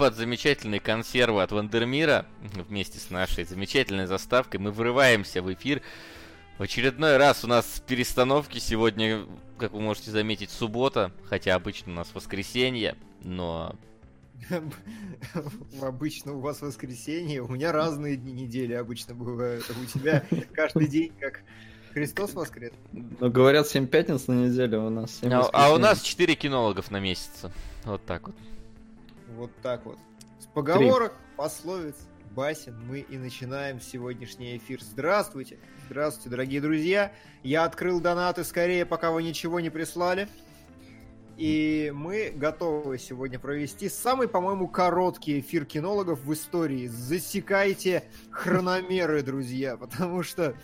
под замечательные консервы от Вандермира вместе с нашей замечательной заставкой мы врываемся в эфир. В очередной раз у нас перестановки сегодня, как вы можете заметить, суббота, хотя обычно у нас воскресенье, но Обычно у вас воскресенье, у меня разные дни недели обычно бывают. А у тебя каждый день как Христос воскрес. Ну, говорят, 7 пятниц на неделю у нас. А, а у нас 4 кинологов на месяц. Вот так вот. Вот так вот. С поговорок, Три. пословиц, басен мы и начинаем сегодняшний эфир. Здравствуйте! Здравствуйте, дорогие друзья! Я открыл донаты скорее, пока вы ничего не прислали. И мы готовы сегодня провести самый, по-моему, короткий эфир кинологов в истории. Засекайте хрономеры, друзья, потому что,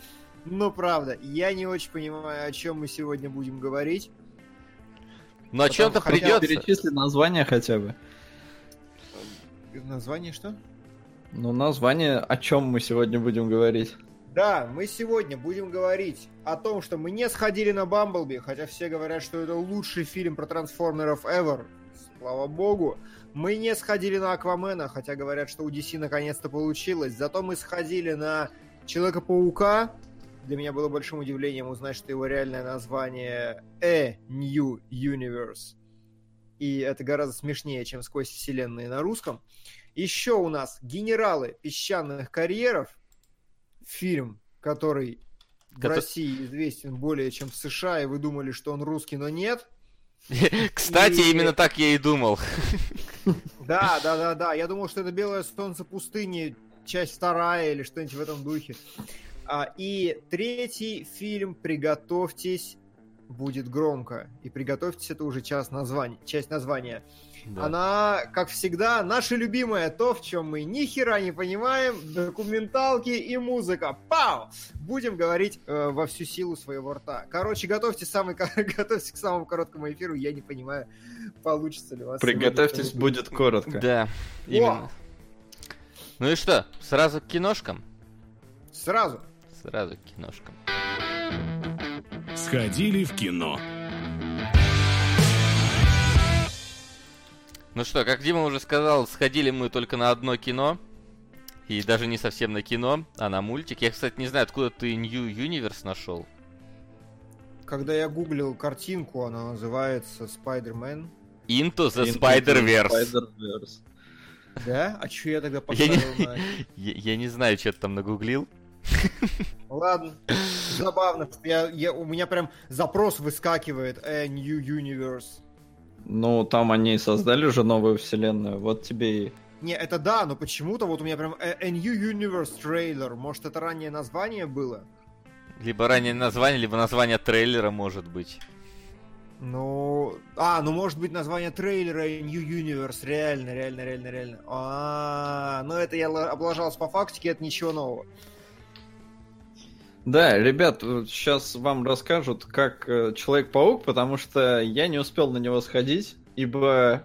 ну правда, я не очень понимаю, о чем мы сегодня будем говорить. Но о чем-то придется. Перечисли название хотя бы. Название что? Ну, название, о чем мы сегодня будем говорить. Да, мы сегодня будем говорить о том, что мы не сходили на Бамблби, хотя все говорят, что это лучший фильм про трансформеров ever. Слава богу. Мы не сходили на Аквамена, хотя говорят, что у DC наконец-то получилось. Зато мы сходили на Человека-паука. Для меня было большим удивлением узнать, что его реальное название A New Universe. И это гораздо смешнее, чем сквозь вселенные на русском. Еще у нас генералы песчаных карьеров фильм, который в России известен более, чем в США, и вы думали, что он русский, но нет. Кстати, и... именно так я и думал. Да, да, да, да. Я думал, что это Белое солнце пустыни, часть вторая или что-нибудь в этом духе. А, и третий фильм «Приготовьтесь» будет громко. И «Приготовьтесь» — это уже часть названия. Часть названия. Да. Она, как всегда, наша любимая, то, в чем мы ни хера не понимаем, документалки и музыка. Пау! Будем говорить э, во всю силу своего рта. Короче, готовьте самый, готовьтесь к самому короткому эфиру. Я не понимаю, получится ли у вас. Приготовьтесь, будет коротко. Да, именно. Ну и что, сразу к киношкам? Сразу. Сразу к киношкам. Сходили в кино. Ну что, как Дима уже сказал, сходили мы только на одно кино. И даже не совсем на кино, а на мультик. Я, кстати, не знаю, откуда ты New Universe нашел. Когда я гуглил картинку, она называется Spider-Man. Into the Spider-Verse. Spider да? А что я тогда поставил я не, на... я, я не знаю, что ты там нагуглил. Ладно. Забавно, что я, я, у меня прям запрос выскакивает A э, New Universe. Ну, там они создали уже новую вселенную, вот тебе и... Не, это да, но почему-то вот у меня прям A, A New Universe трейлер. Может, это раннее название было? Либо раннее название, либо название трейлера, может быть. Ну, а, ну может быть название трейлера New Universe, реально, реально, реально, реально. А, ну это я облажался по фактике, это ничего нового. Да, ребят, сейчас вам расскажут, как э, Человек-паук, потому что я не успел на него сходить, ибо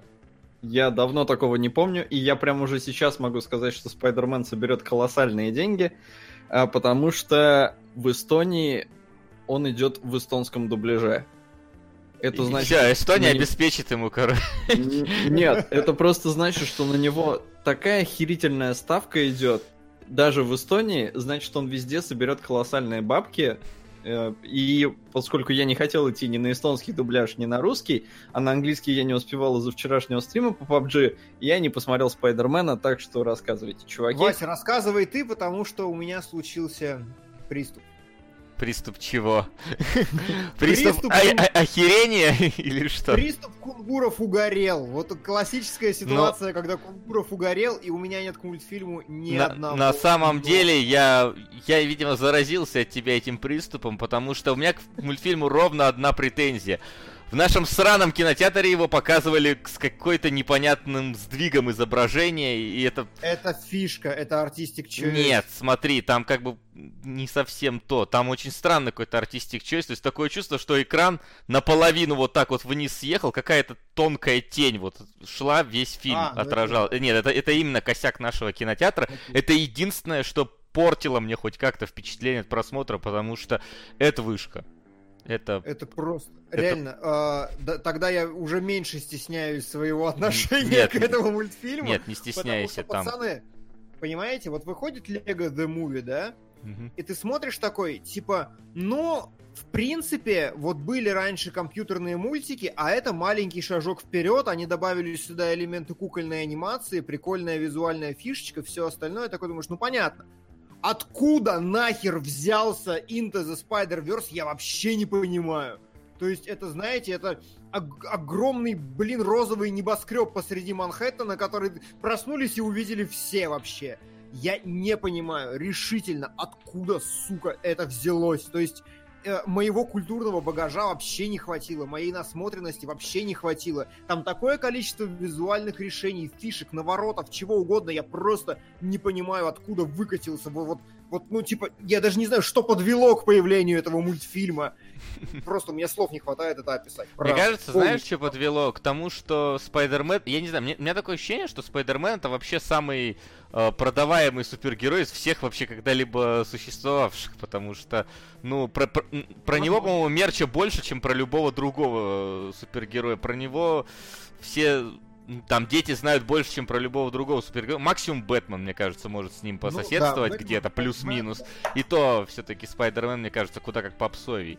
я давно такого не помню, и я прям уже сейчас могу сказать, что Спайдермен соберет колоссальные деньги, а, потому что в Эстонии он идет в эстонском дубляже. Это значит... Все, Эстония на... обеспечит ему, короче. Нет, это просто значит, что на него такая охерительная ставка идет, даже в Эстонии, значит, он везде соберет колоссальные бабки. Э, и поскольку я не хотел идти ни на эстонский дубляж, ни на русский, а на английский я не успевал из-за вчерашнего стрима по PUBG, я не посмотрел Спайдермена, так что рассказывайте, чуваки. Вася, рассказывай ты, потому что у меня случился приступ. Приступ чего? Приступ охерения или что? Приступ Кунгуров угорел. Вот классическая ситуация, когда Кунгуров угорел, и у меня нет к мультфильму ни одного. На самом деле, я, я, видимо, заразился от тебя этим приступом, потому что у меня к мультфильму ровно одна претензия. В нашем сраном кинотеатре его показывали с какой-то непонятным сдвигом изображения, и это... Это фишка, это артистик choice. Нет, смотри, там как бы не совсем то. Там очень странный какой-то артистик choice, то есть такое чувство, что экран наполовину вот так вот вниз съехал, какая-то тонкая тень вот шла, весь фильм а, отражал. Ну это... Нет, это, это именно косяк нашего кинотеатра. Okay. Это единственное, что портило мне хоть как-то впечатление от просмотра, потому что это вышка. Это... Это просто... Это... Реально. Э, да, тогда я уже меньше стесняюсь своего отношения нет, к этому мультфильму. Нет, не стесняйся потому что, там. Пацаны, понимаете, вот выходит Лего The Movie, да? Угу. И ты смотришь такой, типа, ну, в принципе, вот были раньше компьютерные мультики, а это маленький шажок вперед. Они добавили сюда элементы кукольной анимации, прикольная визуальная фишечка, все остальное. Такой думаешь, ну понятно. Откуда нахер взялся Into the Spider-Verse, я вообще не понимаю. То есть это, знаете, это ог- огромный, блин, розовый небоскреб посреди Манхэттена, который проснулись и увидели все вообще. Я не понимаю решительно, откуда, сука, это взялось. То есть моего культурного багажа вообще не хватило, моей насмотренности вообще не хватило. Там такое количество визуальных решений, фишек, наворотов, чего угодно, я просто не понимаю, откуда выкатился. Вот, вот, ну, типа, я даже не знаю, что подвело к появлению этого мультфильма. Просто у меня слов не хватает это описать. Мне кажется, знаешь, что подвело? К тому, что Спайдермен... Я не знаю, мне, у меня такое ощущение, что Спайдермен это вообще самый э, продаваемый супергерой из всех вообще когда-либо существовавших, потому что, ну, про, про, про него, по-моему, мерча больше, чем про любого другого э, супергероя. Про него все там дети знают больше, чем про любого другого супергероя. Максимум Бэтмен, мне кажется, может с ним пососедствовать ну, да, где-то, плюс-минус. И то все-таки Спайдермен, мне кажется, куда как попсовей.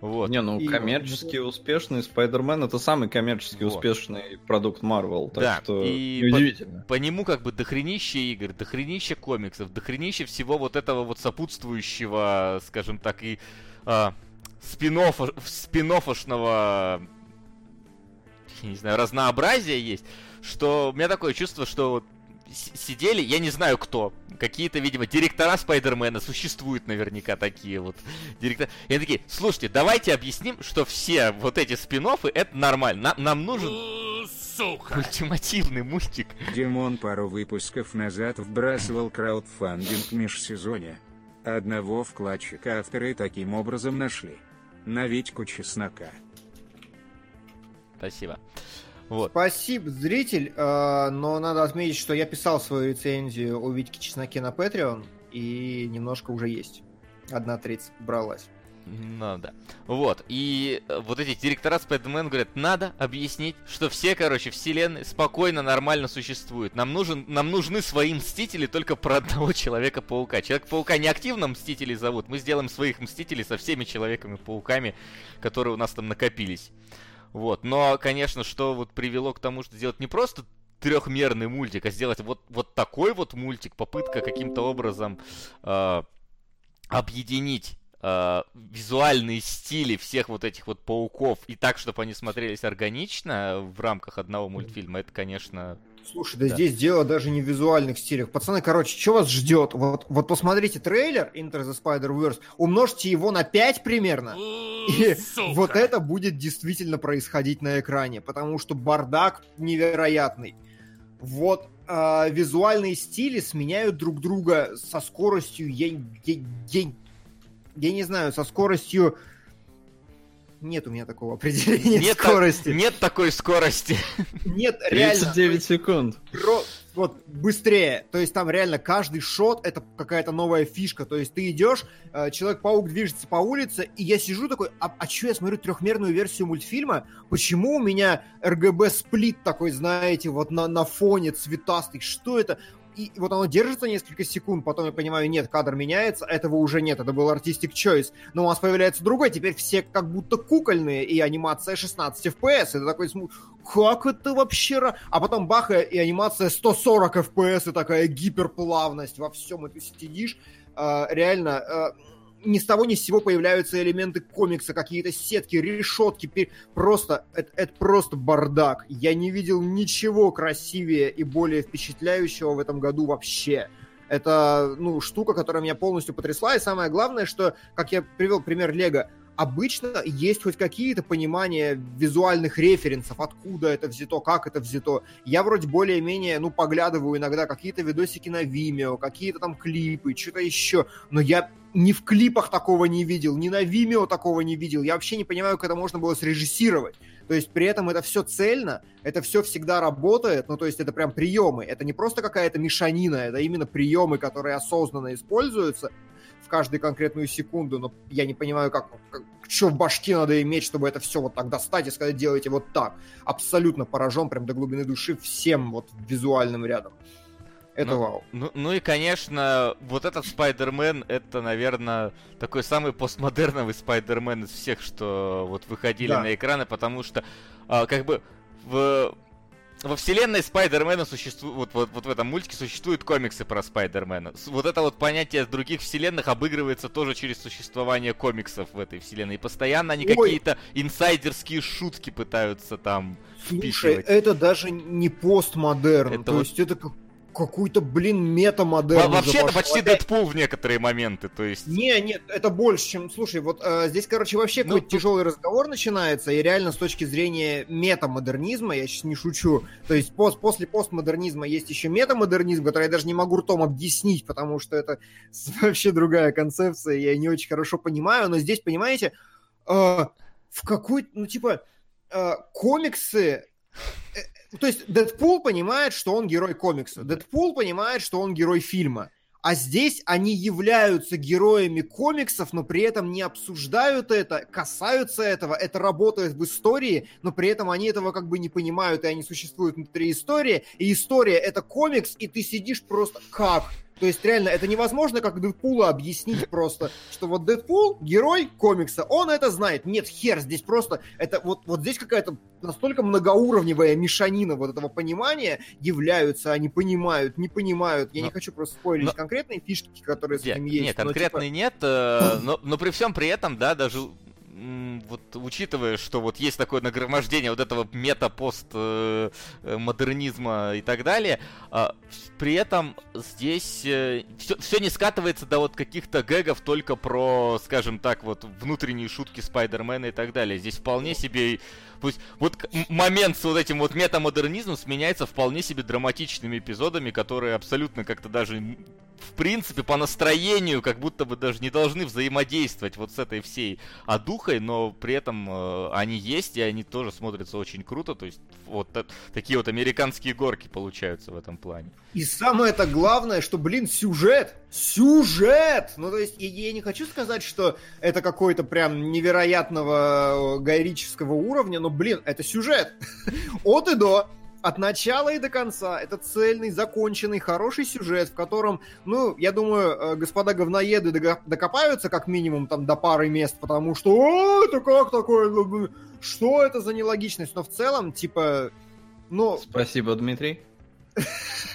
Вот. Не, ну и... коммерчески успешный Спайдермен это самый коммерчески вот. успешный продукт. Так да, что и удивительно. По, по нему как бы дохренище игр, дохренище комиксов, дохренище всего вот этого вот сопутствующего, скажем так, и а, спин-офф, спин-оффошного я не знаю, разнообразия есть, что у меня такое чувство, что вот сидели, я не знаю кто, какие-то, видимо, директора Спайдермена, существуют наверняка такие вот директора. И они такие, слушайте, давайте объясним, что все вот эти спин это нормально. Нам, нам нужен сука. ультимативный мультик. Димон пару выпусков назад вбрасывал краудфандинг в межсезонье. Одного вкладчика авторы таким образом нашли. На Витьку Чеснока. Спасибо. Вот. Спасибо, зритель. Э, но надо отметить, что я писал свою рецензию о Витьке Чесноке на Patreon, и немножко уже есть. Одна треть бралась. Ну да. Вот. И э, вот эти директора Спайдермен говорят, надо объяснить, что все, короче, вселенные спокойно, нормально существуют. Нам, нужен, нам нужны свои мстители только про одного Человека-паука. Человек-паука не активно мстителей зовут. Мы сделаем своих мстителей со всеми Человеками-пауками, которые у нас там накопились. Вот. Но, конечно, что вот привело к тому, что сделать не просто трехмерный мультик, а сделать вот, вот такой вот мультик, попытка каким-то образом э, объединить э, визуальные стили всех вот этих вот пауков и так, чтобы они смотрелись органично в рамках одного мультфильма, это, конечно, Слушай, да, да здесь дело даже не в визуальных стилях. Пацаны, короче, что вас ждет? Вот, вот посмотрите трейлер Enter the Spider-Verse, умножьте его на 5 примерно, и Сука. вот это будет действительно происходить на экране, потому что бардак невероятный. Вот э, визуальные стили сменяют друг друга со скоростью, я, я, я, я не знаю, со скоростью нет у меня такого определения нет скорости. Так, нет такой скорости. Нет, реально. 39 секунд. Про, вот быстрее. То есть там реально каждый шот это какая-то новая фишка. То есть ты идешь, э, Человек-паук движется по улице, и я сижу такой, а, а что я смотрю трехмерную версию мультфильма? Почему у меня RGB сплит такой, знаете, вот на, на фоне цветастый? Что это? И вот оно держится несколько секунд, потом я понимаю, нет, кадр меняется, этого уже нет, это был Artistic Choice, но у нас появляется другой, теперь все как будто кукольные, и анимация 16 FPS, это такой, как это вообще? А потом бах, и анимация 140 FPS, и такая гиперплавность во всем, и ты сидишь, э, реально, э, ни с того ни с сего появляются элементы комикса, какие-то сетки, решетки. Просто, это, это просто бардак. Я не видел ничего красивее и более впечатляющего в этом году вообще. Это, ну, штука, которая меня полностью потрясла. И самое главное, что, как я привел пример Лего, обычно есть хоть какие-то понимания визуальных референсов, откуда это взято, как это взято. Я вроде более-менее, ну, поглядываю иногда какие-то видосики на Vimeo, какие-то там клипы, что-то еще, но я ни в клипах такого не видел, ни на Vimeo такого не видел. Я вообще не понимаю, как это можно было срежиссировать. То есть при этом это все цельно, это все всегда работает, ну то есть это прям приемы, это не просто какая-то мешанина, это именно приемы, которые осознанно используются, каждую конкретную секунду, но я не понимаю, как, как что в башке надо иметь, чтобы это все вот так достать и сказать, делайте вот так. Абсолютно поражен прям до глубины души всем вот визуальным рядом. Это ну, вау. Ну, ну и, конечно, вот этот Спайдермен, это, наверное, такой самый постмодерновый Спайдермен из всех, что вот выходили да. на экраны, потому что, а, как бы, в во вселенной Спайдермена существует, вот, вот, вот в этом мультике существуют комиксы про Спайдермена. Вот это вот понятие других вселенных обыгрывается тоже через существование комиксов в этой вселенной. И постоянно они какие-то инсайдерские шутки пытаются там Слушай, впихивать. это даже не постмодерн. Это То вот... есть это как какой-то, блин, метамодель. Вообще это почти Дэдпул в некоторые моменты, то есть... Не, нет, это больше, чем... Слушай, вот э, здесь, короче, вообще ну, какой-то тут... тяжелый разговор начинается, и реально с точки зрения метамодернизма, я сейчас не шучу, то есть пос после постмодернизма есть еще метамодернизм, который я даже не могу ртом объяснить, потому что это вообще другая концепция, я не очень хорошо понимаю, но здесь, понимаете, э, в какой... Ну, типа, э, комиксы э, то есть Дэдпул понимает, что он герой комикса. Дэдпул понимает, что он герой фильма. А здесь они являются героями комиксов, но при этом не обсуждают это, касаются этого, это работает в истории, но при этом они этого как бы не понимают, и они существуют внутри истории. И история — это комикс, и ты сидишь просто как? То есть, реально, это невозможно как Дэдпула объяснить просто, что вот Дэдпул — герой комикса, он это знает. Нет, хер, здесь просто, это вот, вот здесь какая-то настолько многоуровневая мешанина вот этого понимания являются, они понимают, не понимают. Я но, не хочу просто спойлить но, конкретные фишки, которые с этим есть. Нет, конкретные типа... нет, э, но, но при всем при этом, да, даже вот учитывая, что вот есть такое нагромождение вот этого мета-пост-модернизма э, и так далее, а, при этом здесь все, э, все не скатывается до вот каких-то гэгов только про, скажем так, вот внутренние шутки Спайдермена и так далее. Здесь вполне себе Пусть вот момент с вот этим вот метамодернизмом сменяется вполне себе драматичными эпизодами, которые абсолютно как-то даже в принципе по настроению как будто бы даже не должны взаимодействовать вот с этой всей одухой, но при этом э, они есть и они тоже смотрятся очень круто, то есть вот так, такие вот американские горки получаются в этом плане. И самое это главное, что, блин, сюжет, сюжет! Ну, то есть, я, я не хочу сказать, что это какой-то прям невероятного э, гайрического уровня, но, блин, это сюжет. От и до от начала и до конца. Это цельный, законченный, хороший сюжет, в котором, ну, я думаю, э, господа говноеды докопаются как минимум там до пары мест, потому что О, это как такое? Ну, что это за нелогичность? Но в целом, типа, ну... Спасибо, Дмитрий.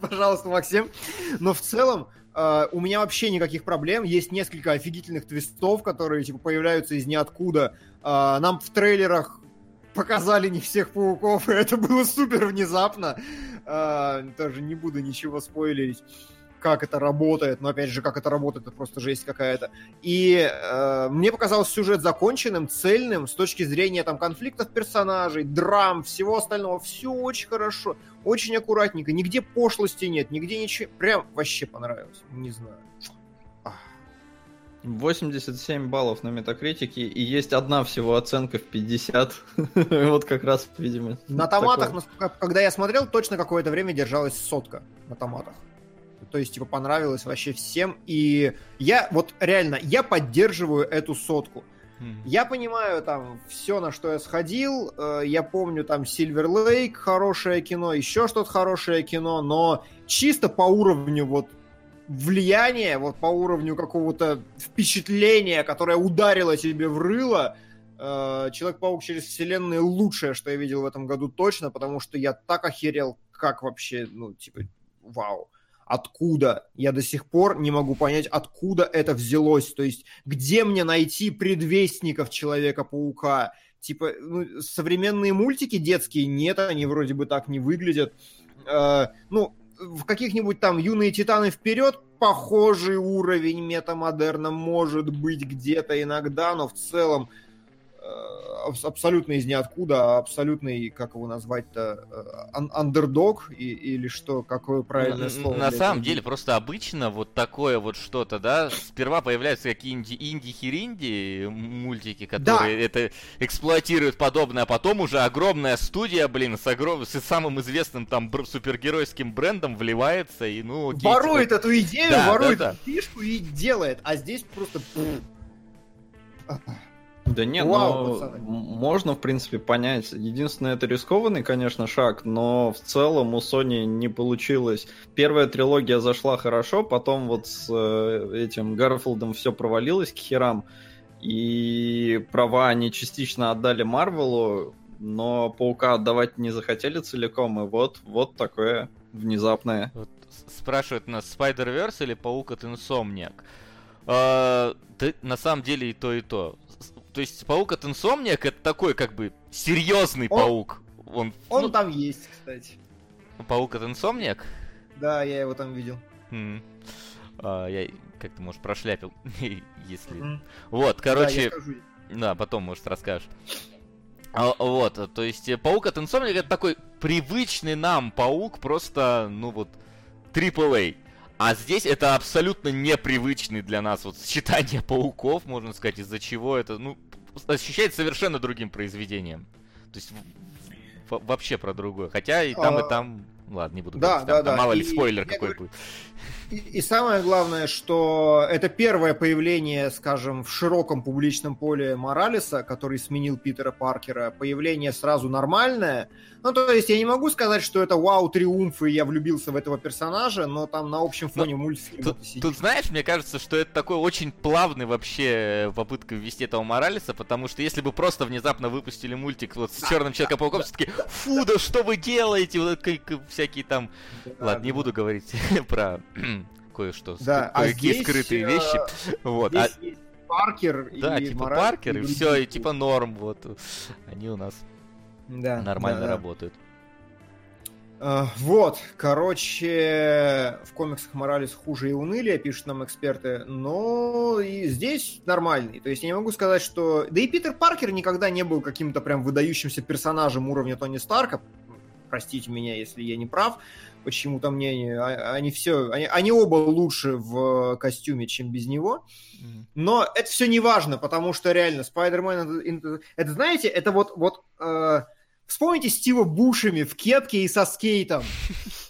Пожалуйста, Максим. Но в целом, Uh, у меня вообще никаких проблем. Есть несколько офигительных твистов, которые типа появляются из ниоткуда. Uh, нам в трейлерах показали не всех пауков, и это было супер внезапно. А, тоже не буду ничего спойлерить как это работает, но опять же, как это работает, это просто жесть какая-то. И э, мне показался сюжет законченным, цельным, с точки зрения там конфликтов персонажей, драм, всего остального. Все очень хорошо, очень аккуратненько, нигде пошлости нет, нигде ничего. Прям вообще понравилось, не знаю. 87 баллов на метакритике, и есть одна всего оценка в 50. вот как раз, видимо. На томатах, когда я смотрел, точно какое-то время держалась сотка на томатах. То есть, типа, понравилось вообще всем. И я, вот реально, я поддерживаю эту сотку. Я понимаю там все, на что я сходил. Э, я помню там Silver Lake, хорошее кино, еще что-то хорошее кино, но чисто по уровню вот влияние, вот по уровню какого-то впечатления, которое ударило тебе в рыло, э, Человек-паук через вселенные лучшее, что я видел в этом году точно, потому что я так охерел, как вообще, ну, типа, вау. Откуда? Я до сих пор не могу понять, откуда это взялось. То есть, где мне найти предвестников Человека-паука? Типа, ну, современные мультики детские нет, они вроде бы так не выглядят. Э, ну, в каких-нибудь там юные титаны вперед похожий уровень метамодерна может быть где-то иногда, но в целом абсолютно из ниоткуда, а абсолютный, как его назвать-то, э, ан- андердог и- или что, какое правильное На- слово? На самом этого? деле, просто обычно вот такое вот что-то, да, сперва появляются какие-нибудь инди-херинди мультики, которые это эксплуатируют подобное, а потом уже огромная студия, блин, с, огром... с самым известным там бр- супергеройским брендом вливается и, ну, окей, ворует типа, эту идею, Да, ворует да, да. фишку и делает, а здесь просто... Да нет, Вау, пацаны. м- можно, в принципе, понять. Единственное, это рискованный, конечно, шаг, но в целом у Sony не получилось. Первая трилогия зашла хорошо, потом вот с э, этим Гарфилдом все провалилось к херам, и права они частично отдали Марвелу, но Паука отдавать не захотели целиком, и вот, вот такое внезапное. Вот спрашивают нас, Spider-Verse или Паук от Insomniac? А, да, на самом деле и то, и то. То есть Паук от Insomniac это такой как бы серьезный Он- паук. Он, Он ну, там есть, кстати. Паук от Insomniac? Да, я его там видел. М. А, я как-то, может, прошляпил, если... Вот, короче, да, потом, может, расскажешь. А, вот, то есть э, Паук от Insomniac это такой привычный нам паук, просто, ну вот, AAA. А здесь это абсолютно непривычный для нас вот сочетание пауков, можно сказать, из-за чего это, ну, ощущается совершенно другим произведением. То есть вообще про другое. Хотя и там, А, и там... Ладно, не буду да, говорить, там- да, там да. мало ли И спойлер я какой говорю- будет. И, и самое главное, что это первое появление, скажем, в широком публичном поле Моралеса, который сменил Питера Паркера. Появление сразу нормальное. Ну, то есть я не могу сказать, что это вау, триумф, и я влюбился в этого персонажа, но там на общем фоне мультфильма Тут, тут, знаешь, мне кажется, что это такой очень плавный вообще э, попытка ввести этого Моралеса, потому что если бы просто внезапно выпустили мультик вот с черным человеком-пауком, все таки фу, да что вы делаете? Вот всякие там... Да, Ладно, не да. буду говорить про кое-что, Да, а кое-какие здесь, скрытые э, вещи. Вот, а- Здесь есть Паркер да, и типа Моралес, Паркер, и другие. все, и типа норм, вот. Они у нас Да, нормально да, да. работают. Э, Вот, короче, в комиксах Моралес хуже и унылие, пишут нам эксперты, но и здесь нормальный. То есть я не могу сказать, что... Да и Питер Паркер никогда не был каким-то прям выдающимся персонажем уровня Тони Старка. Простите меня, если я не прав. Почему-то мне а- они все, они, они оба лучше в костюме, чем без него. Но это все не важно, потому что реально Спайдермен это, это- знаете, это вот вот э, вспомните Стива Бушеми в кепке и со скейтом.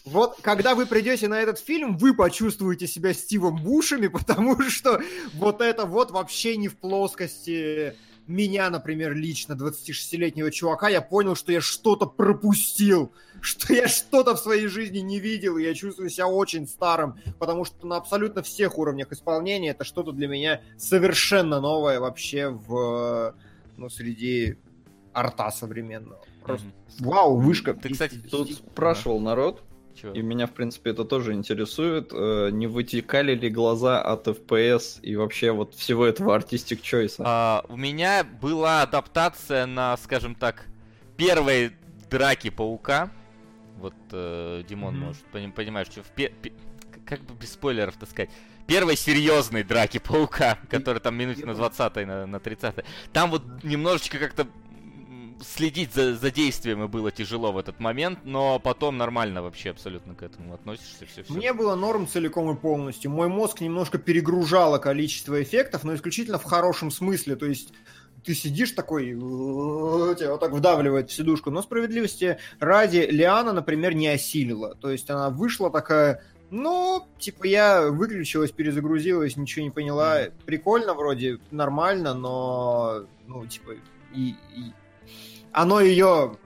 Вот когда вы придете на этот фильм, вы почувствуете себя Стивом Бушеми, потому что вот это вот вообще не в плоскости меня, например, лично, 26-летнего чувака, я понял, что я что-то пропустил, что я что-то в своей жизни не видел, и я чувствую себя очень старым, потому что на абсолютно всех уровнях исполнения это что-то для меня совершенно новое вообще в, ну, среди арта современного. Просто Мгм. вау, вышка. Ты, кстати, Тут спрашивал народ, Чё? и меня, в принципе, это тоже интересует, э, не вытекали ли глаза от FPS и вообще вот всего этого артистик чойса? А, у меня была адаптация на, скажем так, первой драки паука. Вот э, Димон Мгм. может пони- понимаешь, что в пе- пе- как бы без спойлеров так сказать. Первой серьезной драки паука, которая там минуте на 20 на, на 30 Там вот немножечко как-то следить за, за действиями было тяжело в этот момент, но потом нормально вообще абсолютно к этому относишься, все, все. Мне было норм целиком и полностью. Мой мозг немножко перегружало количество эффектов, но исключительно в хорошем смысле. То есть ты сидишь такой, тебя вот так вдавливает в сидушку. Но справедливости ради Лиана, например, не осилила. То есть она вышла такая, ну, типа я выключилась, перезагрузилась, ничего не поняла. Прикольно вроде, нормально, но, ну, типа, и, и- оно ее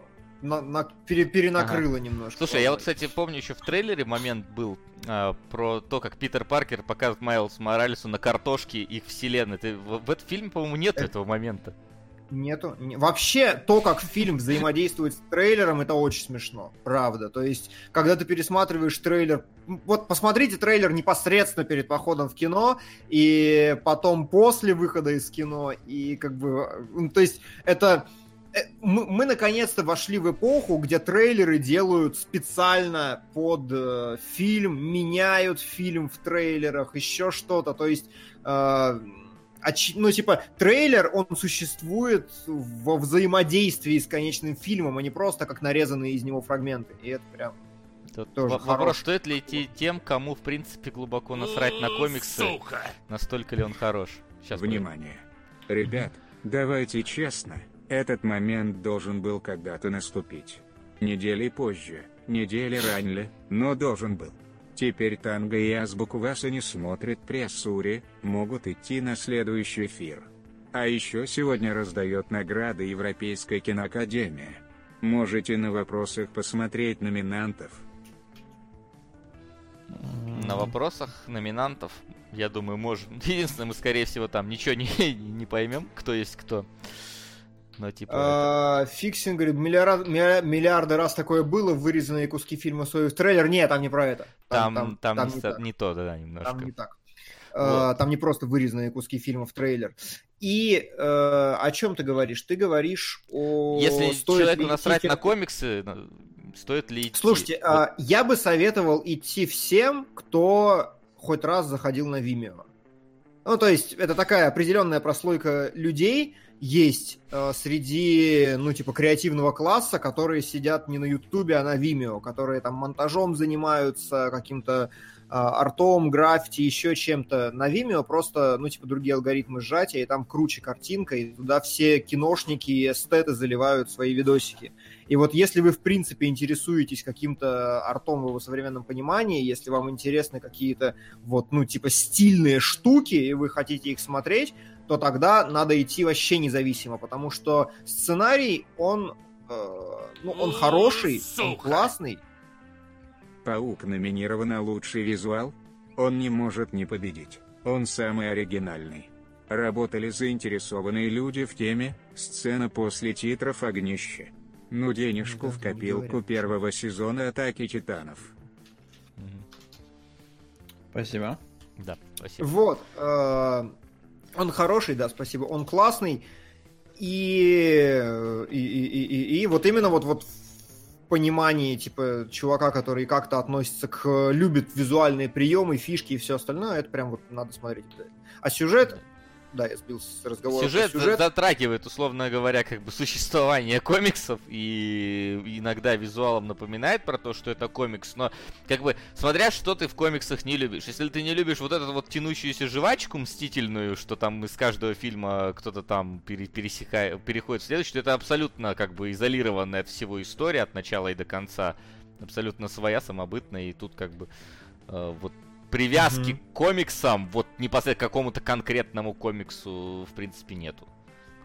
на- на- пере- перенакрыло немножко. Слушай, я вот, кстати, помню, еще в трейлере момент был а, про то, как Питер Паркер показывает Майлсу Моралесу на картошке их вселенной. Ты, в, в этом фильме, по-моему, нет Э, этого момента. Нету. Не- Вообще, то, как фильм взаимодействует с трейлером, это очень смешно. Правда. То есть, когда ты пересматриваешь трейлер... Вот посмотрите трейлер непосредственно перед походом в кино, и потом после выхода из кино, и как бы... м, То есть, это... э, Мы, мы наконец-то вошли в эпоху, где трейлеры делают специально под э, фильм, меняют фильм в трейлерах, еще что-то. То есть... э, оч- ну, типа, трейлер, он существует во взаимодействии с конечным фильмом, а не просто как нарезанные из него фрагменты. И это прям Тут Тоже во- вопрос, хорош. стоит ли идти тем, кому, в принципе, глубоко насрать на комиксы, настолько ли он хорош. Сейчас Внимание. Ребят, давайте честно, этот момент должен был когда-то наступить. Недели позже, недели раньше, но должен был. Теперь Танго и Азбуку Васа не смотрят прессуре, могут идти на следующий эфир. А еще сегодня раздает награды Европейская киноакадемия. Можете на вопросах посмотреть номинантов. На вопросах номинантов, я думаю, можем. Единственное, мы, скорее всего, там ничего не, не поймем, кто есть кто. Но типа... А, Фиксин говорит, миллиард- миллиарды раз такое было, вырезанные куски фильма Союз. Трейлер, нет, там не про это. там, там, не, не со- так. не то, да, немножко. Там не так. А, Там не просто вырезанные куски фильмов трейлер. И э, о чем ты говоришь? Ты говоришь о... Если стоит человеку насрать идти на комиксы, стоит ли идти? Слушайте, Вот а, я бы советовал идти всем, кто хоть раз заходил на Vimeo. Ну, то есть, это такая определенная прослойка людей есть э, среди, ну, типа, креативного класса, которые сидят не на Ютубе, а на Vimeo, которые там монтажом занимаются, каким-то э, артом, граффити, еще чем-то. На Vimeo просто, ну, типа, другие алгоритмы сжатия, и там круче картинка, и туда все киношники и эстеты заливают свои видосики. И вот если вы, в принципе, интересуетесь каким-то артом в его современном понимании, если вам интересны какие-то вот, ну, типа, стильные штуки, и вы хотите их смотреть, то тогда надо идти вообще независимо, потому что сценарий, он, э, ну, он хороший, он классный. Паук номинирован на лучший визуал? Он не может не победить. Он самый оригинальный. Работали заинтересованные люди в теме «Сцена после титров огнище». Ну денежку Да, в копилку первого сезона «Атаки титанов». Спасибо. Да, спасибо. Вот. э, он хороший, да, спасибо. Он классный. И, и, и, и, и- вот именно вот, вот в понимании, типа, чувака, который как-то относится к... любит визуальные приемы, фишки и все остальное, это прям вот надо смотреть. А сюжет... Да, я сбил с разговора. Сюжет, за- затрагивает, условно говоря, как бы существование комиксов и иногда визуалом напоминает про то, что это комикс, но как бы смотря, что ты в комиксах не любишь. Если ты не любишь вот эту вот тянущуюся жвачку мстительную, что там из каждого фильма кто-то там пере- пересекает, переходит в следующий, то это абсолютно как бы изолированная от всего история от начала и до конца. Абсолютно своя, самобытная, и тут как бы э, вот привязки Мгм. к комиксам, вот непосредственно к какому-то конкретному комиксу, в принципе, нету.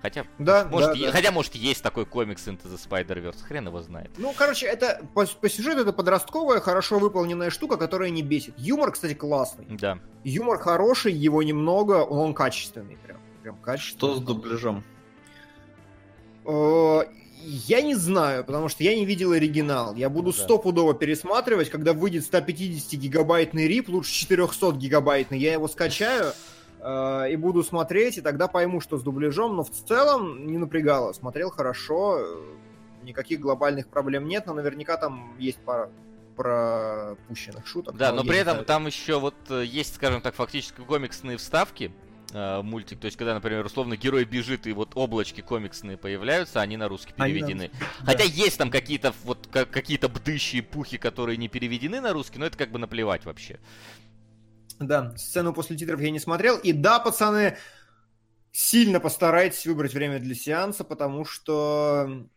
Хотя, Да, может, да, е- да. хотя, может, есть такой комикс Into the Spider-Verse, хрен его знает. Ну, короче, это по, по сюжету это подростковая, хорошо выполненная штука, которая не бесит. Юмор, кстати, классный. Да. Юмор хороший, его немного, он качественный прям. Прям качественный. Что с дубляжом? Я не знаю, потому что я не видел оригинал. Я буду стопудово пересматривать, когда выйдет 150-гигабайтный рип, лучше 400-гигабайтный. Я его скачаю э, и буду смотреть, и тогда пойму, что с дубляжом. Но в целом не напрягало. Смотрел хорошо, э, никаких глобальных проблем нет, но наверняка там есть пара пропущенных шуток. Да, но я при этом знаю. там еще вот э, есть, скажем так, фактически комиксные вставки. Э, Мультик, то есть, когда, например, условно герой бежит и вот облачки комиксные появляются, они на русский Они переведены. Да. Хотя есть там какие-то вот ка- какие-то бдыщи и пухи, которые не переведены на русский, но это как бы наплевать вообще. Да, сцену после титров я не смотрел. И да, пацаны, сильно постарайтесь выбрать время для сеанса, потому что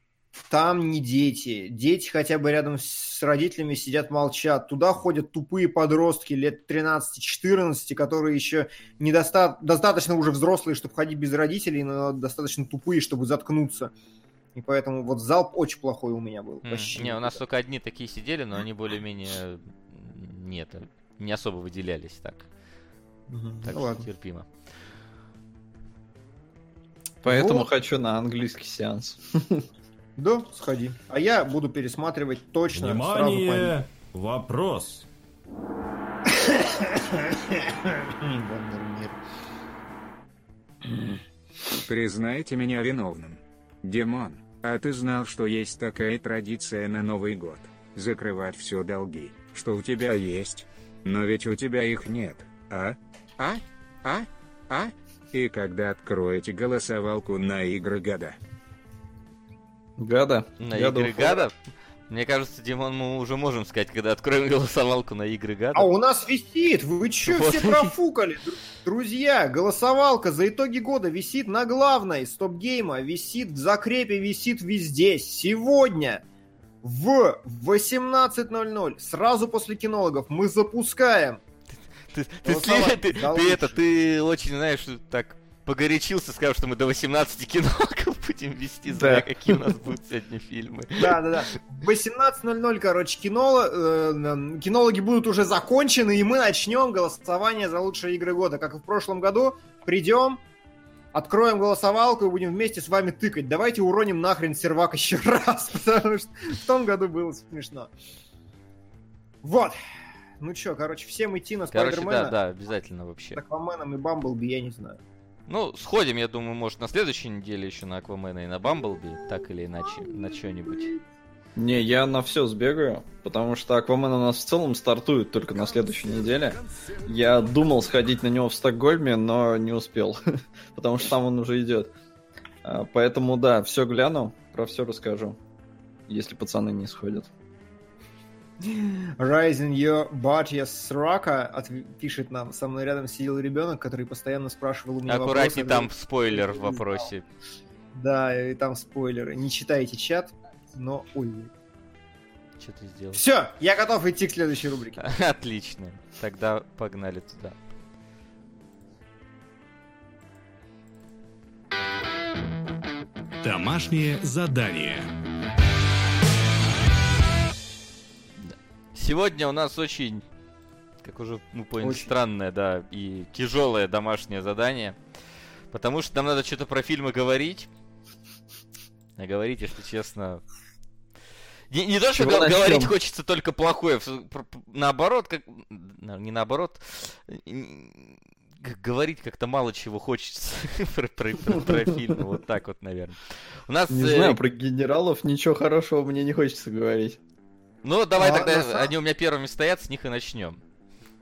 там не дети. Дети хотя бы рядом с родителями сидят, молчат. Туда ходят тупые подростки лет 13-14, которые еще недоста- достаточно уже взрослые, чтобы ходить без родителей, но достаточно тупые, чтобы заткнуться. И поэтому вот залп очень плохой у меня был. М, Вообще Не, у нас только одни такие сидели, но они более-менее нет, не особо выделялись так. Мгм. Так Ну что ладно. терпимо. Поэтому Вот. хочу на английский сеанс. Да, сходи. А я буду пересматривать точно. сразу Внимание! Вопрос. Вандермир. Признайте меня виновным. Димон, а ты знал, что есть такая традиция на Новый год? Закрывать все долги, что у тебя есть. Но ведь у тебя их нет, а? А? А? А? И когда откроете голосовалку на игры года? Гада. На God игры гада? Мне кажется, Димон, мы уже можем сказать, когда откроем голосовалку на игры гада. А у нас висит! Вы чё Вот. все профукали? Дру- Друзья, голосовалка за итоги года висит на главной стоп-гейма, висит в закрепе, висит везде. Сегодня в 18.00, сразу после кинологов, мы запускаем. Ты, ты ты- ты лучшее. это, ты очень, знаешь, так погорячился, сказал, что мы до 18 кинологов будем вести, зная, Да. какие у нас будут сегодня фильмы. Да-да-да. В 18.00, короче, э, кинологи будут уже закончены, и мы начнем голосование за лучшие игры года. Как и в прошлом году, придем, откроем голосовалку и будем вместе с вами тыкать. Давайте уроним нахрен сервак еще раз, потому что в том году было смешно. Вот. Ну чё, короче, всем идти на Короче, Спайдермена. да, да, обязательно вообще. С Акваменом и Бамблби, я не знаю. Ну, сходим, я думаю, может, на следующей неделе еще на Аквамена и на Бамблби, так или иначе, на что-нибудь. Не, я на все сбегаю, потому что Аквамен у нас в целом стартует только на следующей неделе. Я думал сходить на него в Стокгольме, но не успел, потому что там он уже идет. А, Поэтому да, все гляну, про все расскажу, если пацаны не сходят. Rising your butt, срака, от- пишет нам. Со мной рядом сидел ребенок, который постоянно спрашивал у меня Аккуратней вопросы. там спойлер в вопросе. Да, и там спойлеры. Не читайте чат, но ой. Что ты сделал? Все, я готов идти к следующей рубрике. Отлично. Тогда погнали туда. Домашнее задание. Сегодня у нас очень, как уже мы поняли, Очень. странное, да, и тяжелое домашнее задание. Потому что нам надо что-то про фильмы говорить. А говорить, если честно... Не, не то, что г- говорить хочется только плохое, наоборот, как... Не наоборот, говорить как-то мало чего хочется про, про- про- про фильмы, вот так вот, наверное. У нас... Не э, знаю, про генералов ничего хорошего мне не хочется говорить. Ну, давай А, тогда, самом- они у меня первыми стоят, с них и начнем.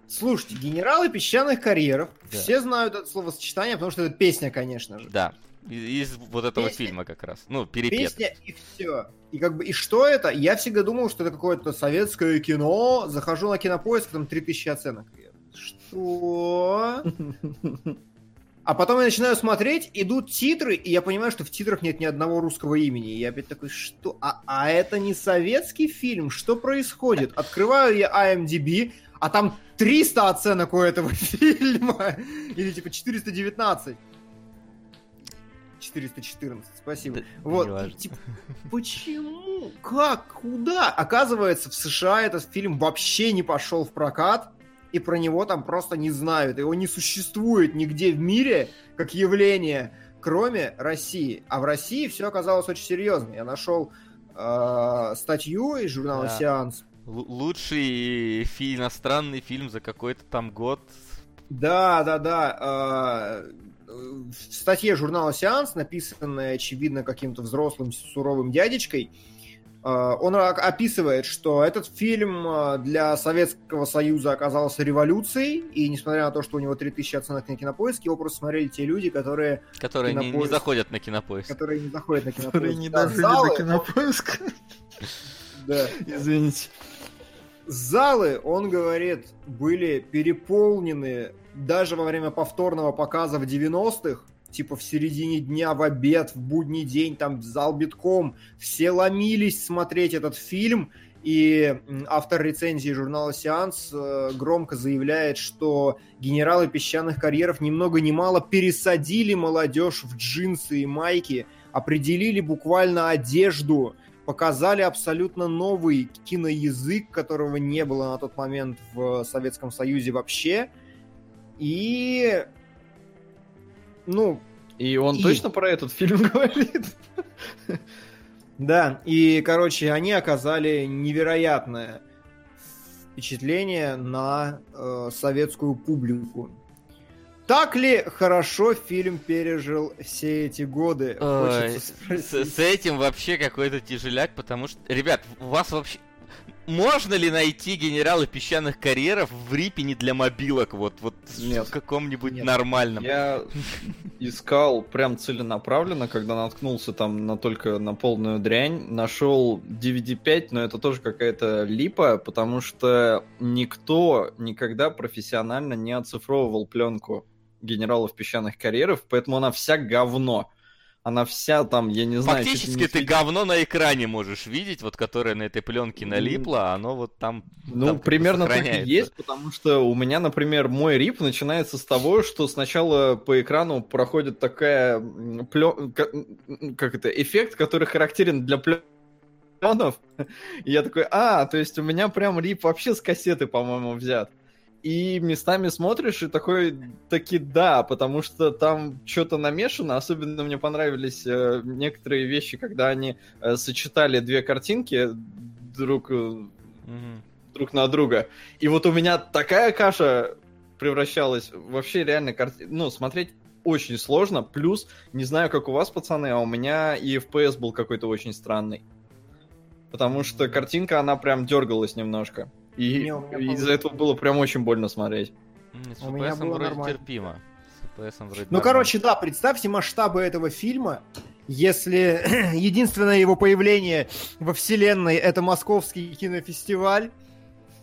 Слушайте, генералы песчаных карьеров. Да. Все знают это словосочетание, потому что это песня, конечно же. Да, из вот этого Песня- фильма как раз. Ну, перепет. Песня и все. И как бы, и что это? Я всегда думал, что это какое-то советское кино. Захожу на кинопоиск, там 3000 оценок. Что? А потом я начинаю смотреть, идут титры, и я понимаю, что в титрах нет ни одного русского имени. И я опять такой, что? А, а это не советский фильм? Что происходит? Открываю я IMDb, а там 300 оценок у этого фильма. Или типа 419. 414, спасибо. Да, Вот, типа, почему? Как? Куда? Оказывается, в США этот фильм вообще не пошел в прокат, и про него там просто не знают. Его не существует нигде в мире как явление, кроме России. А в России все оказалось очень серьезно. Я нашел э, статью из журнала Да. «Сеанс». Л- лучший фи- иностранный фильм за какой-то там год. Да, да, да. э, В статье журнала «Сеанс», написанной, очевидно, каким-то взрослым суровым дядечкой, э, он ра- описывает, что этот фильм э, для Советского Союза оказался революцией, и несмотря на то, что у него 3000 оценок на кинопоиске, его просто смотрели те люди, которые, Которые не, не заходят на кинопоиск. которые не заходят на кинопоиск. Которые не Да, дожили залы, до кинопоиска. да. Извините. Залы, он говорит, были переполнены даже во время повторного показа в 90-х, типа в середине дня, в обед, в будний день, там зал битком, все ломились смотреть этот фильм, и автор рецензии журнала «Сеанс» э, громко заявляет, что генералы песчаных карьеров ни много ни мало пересадили молодежь в джинсы и майки, определили буквально одежду, показали абсолютно новый киноязык, которого не было на тот момент в Советском Союзе вообще. И... Ну, И он И- точно про этот фильм говорит? да, и, короче, они оказали невероятное впечатление на э, советскую публику. Так ли хорошо фильм пережил все эти годы? Ой, Хочется с, спросить. с этим вообще какой-то тяжеляк, потому что, ребят, у вас вообще... можно ли найти генерала песчаных карьеров в рипе не для мобилок, вот, вот Нет. в каком-нибудь Нет. нормальном? Я искал прям целенаправленно, когда наткнулся там на только на полную дрянь, нашел DVD-5, но это тоже какая-то липа, потому что никто никогда профессионально не оцифровывал пленку генералов песчаных карьеров, поэтому она вся говно. Она вся там, я не знаю... Фактически не ты говно на экране можешь видеть, вот которое на этой пленке налипло, а оно вот там... Ну, там примерно так и есть, потому что у меня, например, мой рип начинается с того, что сначала по экрану проходит такая м, как это, эффект, который характерен для пленов. И я такой, а, то есть у меня прям рип вообще с кассеты, по-моему, взят. И местами смотришь и такой, таки да, потому что там что-то намешано. Особенно мне понравились э, некоторые вещи, когда они э, сочетали две картинки друг э, друг на друга. И вот у меня такая каша превращалась вообще реально карти... ну смотреть очень сложно. Плюс не знаю, как у вас, пацаны, а у меня и FPS был какой-то очень странный. Потому что картинка, она прям дергалась немножко. И из-за этого было прям очень больно смотреть. С У меня FPS было вроде нормально. терпимо. С FPS вроде Ну, нормально. короче, да, представьте масштабы этого фильма. Если единственное его появление во вселенной это московский кинофестиваль,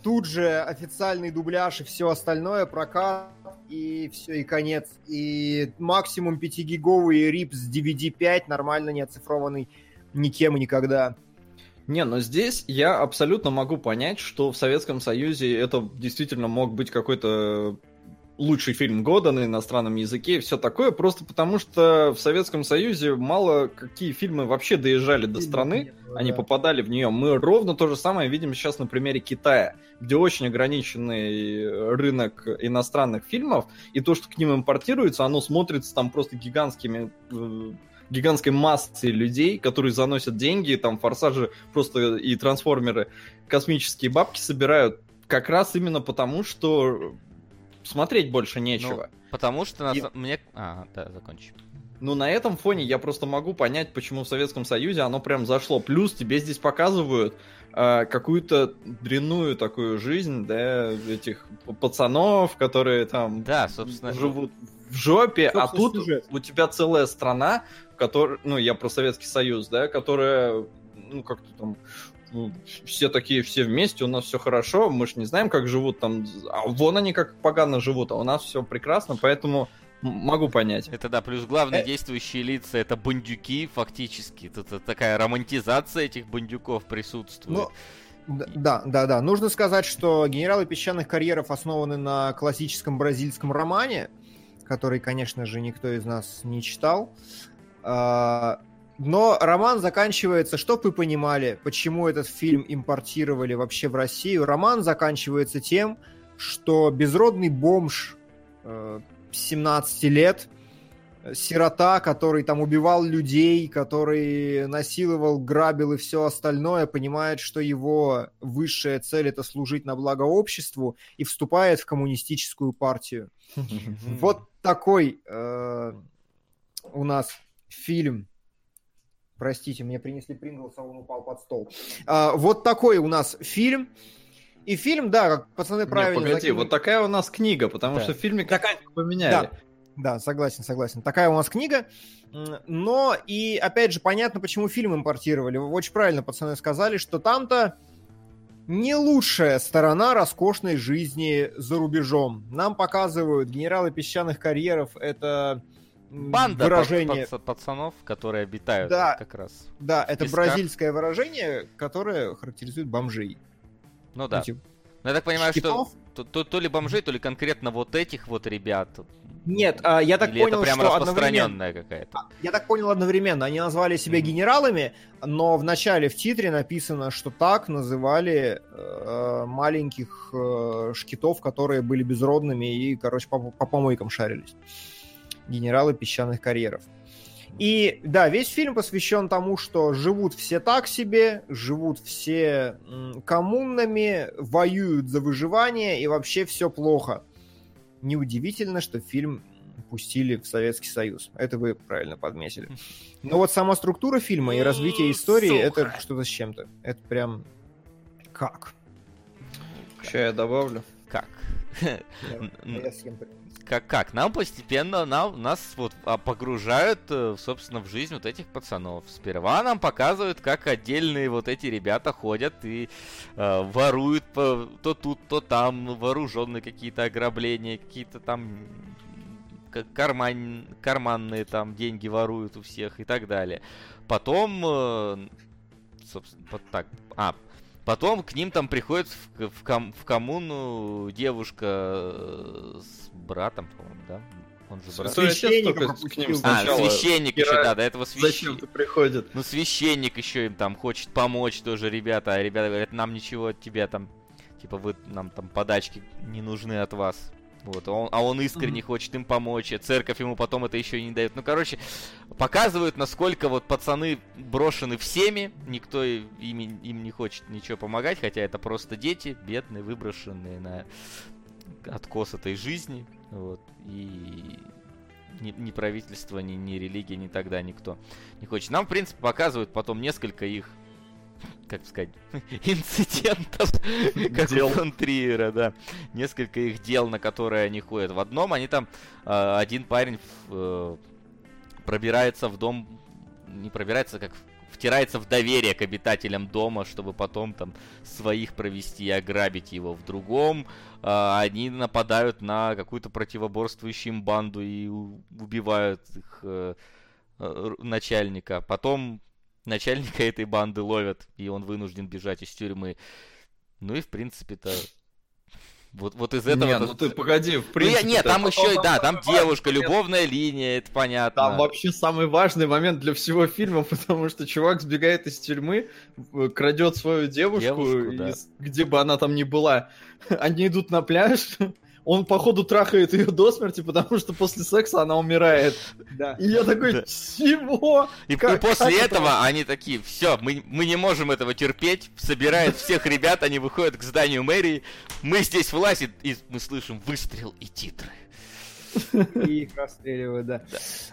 тут же официальный дубляж и все остальное, прокат, и все, и конец. И максимум 5-гиговый рип с DVD-5, нормально не оцифрованный никем и никогда. Не, но здесь я абсолютно могу понять, что в Советском Союзе это действительно мог быть какой-то лучший фильм года на иностранном языке и все такое, просто потому что в Советском Союзе мало какие фильмы вообще доезжали до страны, они Да. попадали в нее. Мы ровно то же самое видим сейчас на примере Китая, где очень ограниченный рынок иностранных фильмов, и то, что к ним импортируется, оно смотрится там просто гигантскими э, гигантской массой людей, которые заносят деньги, там форсажи просто и трансформеры космические бабки собирают как раз именно потому, что смотреть больше нечего. Потому что на И- мне... А, да, закончи. Ну, на этом фоне я просто могу понять, почему в Советском Союзе оно прям зашло. Плюс тебе здесь показывают э, какую-то дрянную такую жизнь, да, этих пацанов, которые там Да, собственно... живут в жопе, а Собственно, тут сюжет. у тебя целая страна, в которой, ну, я про Советский Союз, да, которая, ну, как-то там ну, все такие, все вместе, у нас все хорошо, мы же не знаем, как живут там, а вон они как погано живут, а у нас все прекрасно, поэтому могу понять. Это да, плюс главные Э. действующие лица это бандюки, фактически. Тут такая романтизация этих бандюков присутствует. Ну, Да, да, да. Нужно сказать, что генералы песчаных карьеров основаны на классическом бразильском романе, который, конечно же, никто из нас не читал. А, Но роман заканчивается, чтоб вы понимали, почему этот фильм импортировали вообще в Россию. Роман заканчивается тем, что безродный бомж э, 17 лет, э, сирота, который там убивал людей, который насиловал, грабил и все остальное, понимает, что его высшая цель это служить на благо обществу и вступает в коммунистическую партию. Вот такой э, у нас фильм. Простите, мне принесли Принглс, а он упал под стол. А, вот такой у нас фильм. И фильм, да, как пацаны Не, правильно погоди, закинули- вот такая у нас книга, потому Да. что в фильме Такая- поменяли. Да. Да, согласен, согласен. Такая у нас книга. Но и, опять же, понятно, почему фильм импортировали. Вы очень правильно, пацаны, сказали, что там-то не лучшая сторона роскошной жизни за рубежом. Нам показывают генералы песчаных карьеров. Это Банда выражение... пац- пацанов, которые обитают Да. как раз. Да, это песках. бразильское выражение, которое характеризует бомжей. Ну да. Но я так понимаю, шкитов. что то, то- то ли бомжей, то ли конкретно вот этих вот ребят. Нет, а, я так Или понял, это прям что распространенная какая-то. Я так понял одновременно. Они назвали себя Мгм. генералами, но в начале в титре написано, что так называли э, маленьких э, шкитов, которые были безродными и, короче, по, по помойкам шарились. Генералы песчаных карьеров. И да, весь фильм посвящен тому, что живут все так себе, живут все м, коммунными, воюют за выживание и вообще все плохо. Неудивительно, что фильм пустили в Советский Союз. Это вы правильно подметили. Но вот сама структура фильма и развитие истории Сука. это что-то с чем-то. Это прям Как? Сейчас я добавлю. Как? Я- я съем. Как, как? Нам постепенно, нам, нас вот а, погружают, э, собственно, в жизнь вот этих пацанов. Сперва нам показывают, как отдельные вот эти ребята ходят и э, воруют по- то тут, то там, вооруженные какие-то ограбления, какие-то там карман, карманные там деньги воруют у всех и так далее. Потом, э, собственно, вот так, а, Потом к ним там приходит в, в, ком- в коммуну девушка э, с братом, по-моему, да? Он же брат. Только к ним. А, сначала священник еще, хера- да, до этого Зачем священник. ты приходит? Ну, священник еще им там хочет помочь тоже, ребята. А ребята говорят, нам ничего от тебя там, типа, вы нам там подачки не нужны от вас. Вот, а он, а он искренне хочет им помочь, и церковь ему потом это еще и не дает. Ну, короче, показывают, насколько вот пацаны брошены всеми, никто им, им не хочет ничего помогать, хотя это просто дети, бедные, выброшенные на откос этой жизни. Вот, и ни, ни правительство, ни, ни религия, ни тогда никто не хочет. Нам, в принципе, показывают потом несколько их, как сказать, инцидентов, как Дел. у Триера, да. Несколько их дел, на которые они ходят. В одном они там, э, один парень э, пробирается в дом, не пробирается, как втирается в доверие к обитателям дома, чтобы потом там своих провести и ограбить его. В другом а, они нападают на какую-то противоборствующую им банду и убивают их э, э, начальника. Потом начальника этой банды ловят, и он вынужден бежать из тюрьмы. Ну и в принципе-то вот, вот из этого... Не, ну ты погоди, в Ну, я- принципе... нет, там еще, и- да, там девушка, момент. любовная линия, это понятно. Там вообще самый важный момент для всего фильма, потому что чувак сбегает из тюрьмы, э, крадет свою девушку, Девушку, да. из- где бы она там ни была. Они идут на пляж, он, походу, трахает ее до смерти, потому что после секса она умирает. Да. И я такой, Да. чего? И, Как- и после как это этого они такие, все, мы, мы не можем этого терпеть, собирают всех ребят, они выходят к зданию мэрии, мы здесь власть, и, мы слышим выстрел и титры. И их расстреливают, да.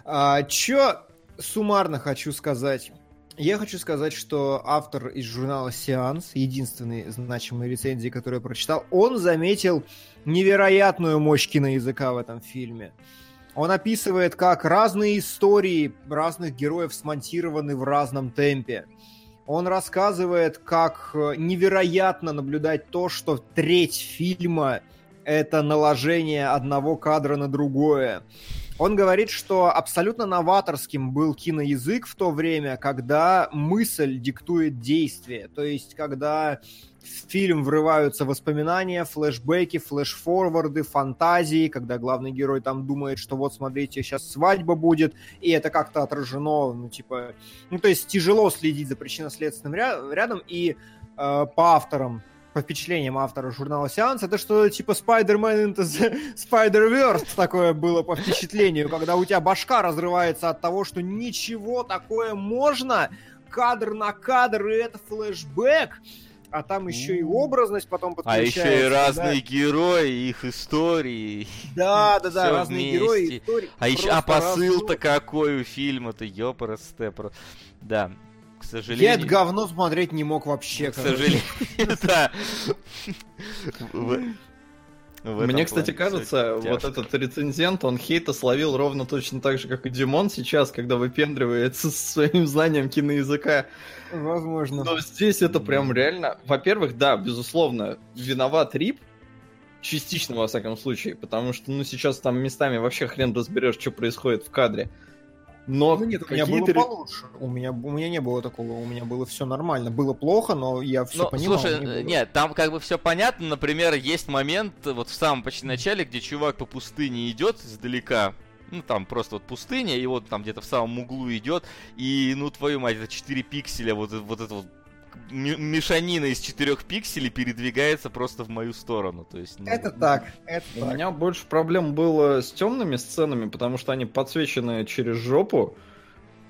А, чё суммарно хочу сказать? Я хочу сказать, что автор из журнала «Сеанс», единственный значимый рецензии, который я прочитал, он заметил невероятную мощь киноязыка в этом фильме. Он описывает, как разные истории разных героев смонтированы в разном темпе. Он рассказывает, как э, невероятно наблюдать то, что треть фильма это наложение одного кадра на другое. Он говорит, что абсолютно новаторским был киноязык в то время, когда мысль диктует действие. То есть, когда в фильм врываются воспоминания, флешбеки, флешфорварды, фантазии, когда главный герой там думает, что вот, смотрите, сейчас свадьба будет, и это как-то отражено, ну, типа... Ну, то есть, тяжело следить за причинно-следственным ря- рядом, и э, по авторам по впечатлениям автора журнала «Сеанс», это что типа Spider-Man into the Spider-Verse такое было по впечатлению, когда у тебя башка разрывается от того, что ничего такое можно, кадр на кадр, и это флешбэк, а там еще и образность потом А подключается. еще и да. разные герои, их истории. Да, да, да, разные вместе. герои, истории. А еще, а посыл-то разные. какой у фильма-то, ёпрст Да, к Я сожалению... это говно смотреть не мог вообще. К сожалению, да. Мне, кстати, кажется, вот этот рецензент, он хейта словил ровно точно так же, как и Димон сейчас, когда выпендривается со своим знанием киноязыка. Возможно. Но здесь это прям реально... Во-первых, да, безусловно, виноват Рип, частично, во всяком случае, потому что, ну, сейчас там местами вообще хрен разберешь, что происходит в кадре. Но Ну нет, у меня было ре- получше. У меня, у меня не было такого, у меня было все нормально. Было плохо, но я все Ну, понимал. слушай, не нет, там как бы все понятно. Например, есть момент вот в самом почти начале, где чувак по пустыне идет издалека. Ну, там просто вот пустыня, и вот там где-то в самом углу идет, и, ну, твою мать, это 4 пикселя, вот, вот это вот мешанина из 4 пикселей передвигается просто в мою сторону. То есть, ну, Это так, это У так. меня больше проблем было с темными сценами, потому что они подсвечены через жопу.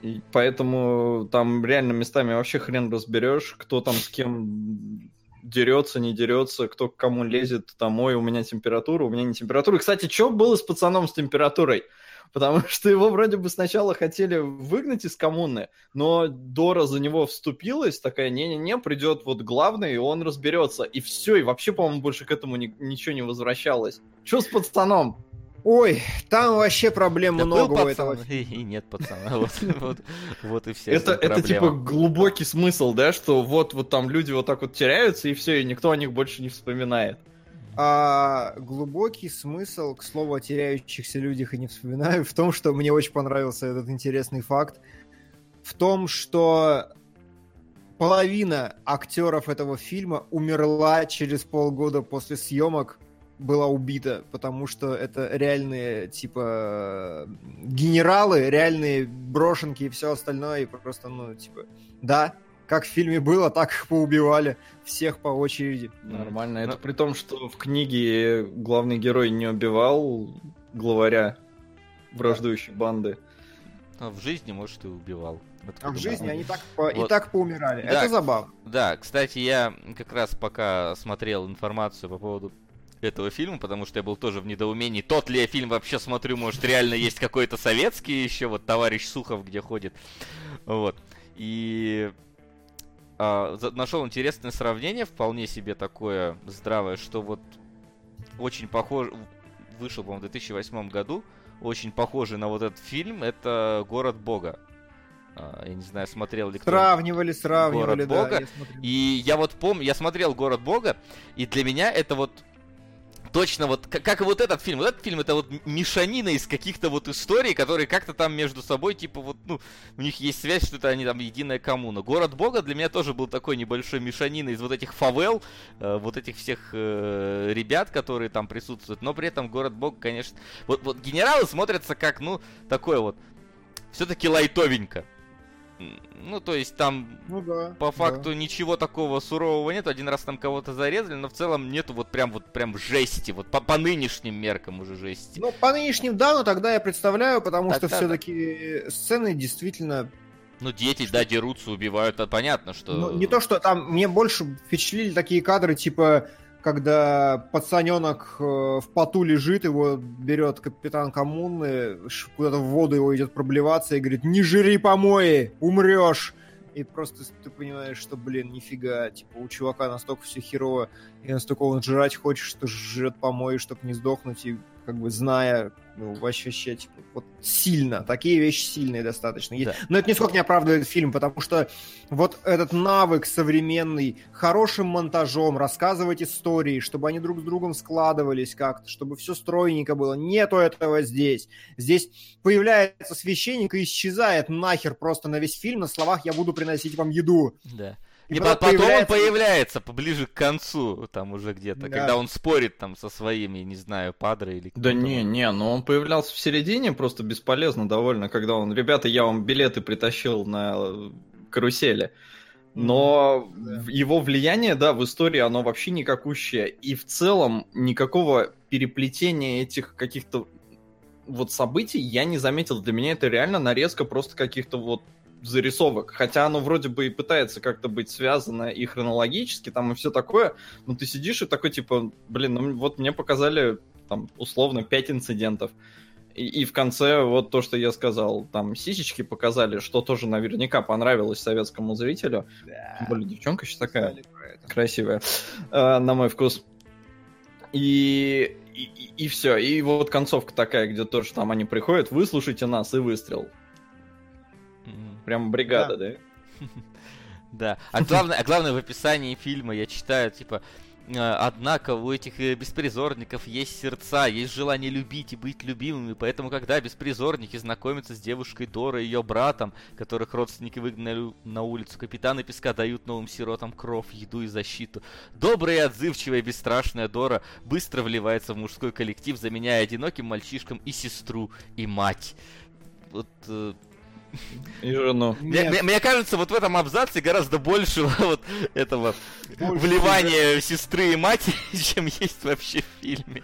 И поэтому там реально местами вообще хрен разберешь, кто там с кем дерется, не дерется, кто к кому лезет, там, ой, у меня температура, у меня не температура. Кстати, что было с пацаном с температурой? потому что его вроде бы сначала хотели выгнать из коммуны, но Дора за него вступилась, такая, не-не-не, придет вот главный, и он разберется. И все, и вообще, по-моему, больше к этому ни- ничего не возвращалось. Что с пацаном? Ой, там вообще проблем Да много был у этого. пацан, и, и нет пацана. Вот, вот, вот и вся Это, это типа глубокий смысл, да, что вот, вот там люди вот так вот теряются, и все, и никто о них больше не вспоминает. А глубокий смысл, к слову, о теряющихся людях и не вспоминаю, в том, что мне очень понравился этот интересный факт, в том, что половина актеров этого фильма умерла через полгода после съемок, была убита, потому что это реальные, типа, генералы, реальные брошенки и все остальное, и просто, ну, типа, да, как в фильме было, так их поубивали всех по очереди. Нормально. Это Ну- при том, что в книге главный герой не убивал главаря враждующей банды. А в жизни, может, и убивал. А Откуда в жизни они так по- и Вот. так поумирали. Да. Это забавно. Да, кстати, я как раз пока смотрел информацию по поводу этого фильма, потому что я был тоже в недоумении, тот ли я фильм вообще смотрю, может, реально есть какой-то советский еще, вот товарищ Сухов, где ходит. Вот. И а, нашел интересное сравнение, вполне себе такое здравое, что вот очень похож... Вышел, по-моему, в 2008 году, очень похожий на вот этот фильм, это «Город Бога». А, Я не знаю, смотрел ли кто Сравнивали, сравнивали, Город да. Бога. я и я вот помню, я смотрел «Город Бога», и для меня это вот точно вот, как, и вот этот фильм. Вот этот фильм это вот мешанина из каких-то вот историй, которые как-то там между собой, типа вот, ну, у них есть связь, что это они там единая коммуна. «Город Бога» для меня тоже был такой небольшой мешанина из вот этих фавел, э, вот этих всех э, ребят, которые там присутствуют. Но при этом «Город Бога», конечно... Вот, вот генералы смотрятся как, ну, такое вот, все-таки лайтовенько. Ну, то есть там Ну да. по да. факту ничего такого сурового нет. Один раз там кого-то зарезали, но в целом нету вот прям вот прям жести. Вот по, по нынешним меркам уже жести. Ну, по нынешним, да, но тогда я представляю, потому что Тогда да. все-таки сцены действительно... Ну, дети, да, дерутся, убивают, это понятно, что... Ну, не то, что там... Мне больше впечатлили такие кадры, типа, когда пацаненок э, в поту лежит, его берет капитан коммуны, куда-то в воду его идет проблеваться и говорит, не жри помои, умрешь. И просто ты понимаешь, что, блин, нифига, типа, у чувака настолько все херово, и настолько он жрать хочет, что жрет помои, чтобы не сдохнуть, и как бы зная, ну, вообще, типа, вот сильно, такие вещи сильные достаточно. Есть- Да. Но это нисколько не оправдывает фильм, потому что вот этот навык современный, хорошим монтажом, рассказывать истории, чтобы они друг с другом складывались как-то, чтобы все стройненько было. Нету этого здесь. Здесь появляется священник и исчезает нахер просто на весь фильм на словах «я буду приносить вам еду». Да. И И, потом по- потом он появляется- появляется поближе к концу, там уже где-то, Да. когда он спорит там со своими, не знаю, падре или... Да не, не, но он появлялся в середине, просто бесполезно довольно, когда он, ребята, я вам билеты притащил на э, карусели. Но Да. его влияние, да, в истории, оно вообще никакущее. И в целом никакого переплетения этих каких-то вот событий я не заметил. Для меня это реально нарезка просто каких-то вот зарисовок. Хотя оно вроде бы и пытается как-то быть связано и хронологически, там и все такое. Но ты сидишь и такой, типа, блин, ну вот мне показали там условно пять инцидентов. И, и в конце вот то, что я сказал, там сисечки показали, что тоже наверняка понравилось советскому зрителю. Тем более девчонка сейчас такая красивая, э, на мой вкус. И, и, все. И вот концовка такая, где тоже там они приходят, выслушайте нас и выстрел. Прям бригада, да? Да. А главное, а главное в описании фильма я читаю, типа, э, однако у этих э, беспризорников есть сердца, есть желание любить и быть любимыми, поэтому когда беспризорники знакомятся с девушкой Дорой и ее братом, которых родственники выгнали на улицу, капитаны песка дают новым сиротам кров, еду и защиту. Добрая, и отзывчивая, и бесстрашная Дора быстро вливается в мужской коллектив, заменяя одиноким мальчишкам и сестру, и мать. Вот э, И жену. мне, мне- мне кажется, вот в этом абзаце гораздо больше вот этого Больше вливания сестры и матери, чем есть вообще в фильме.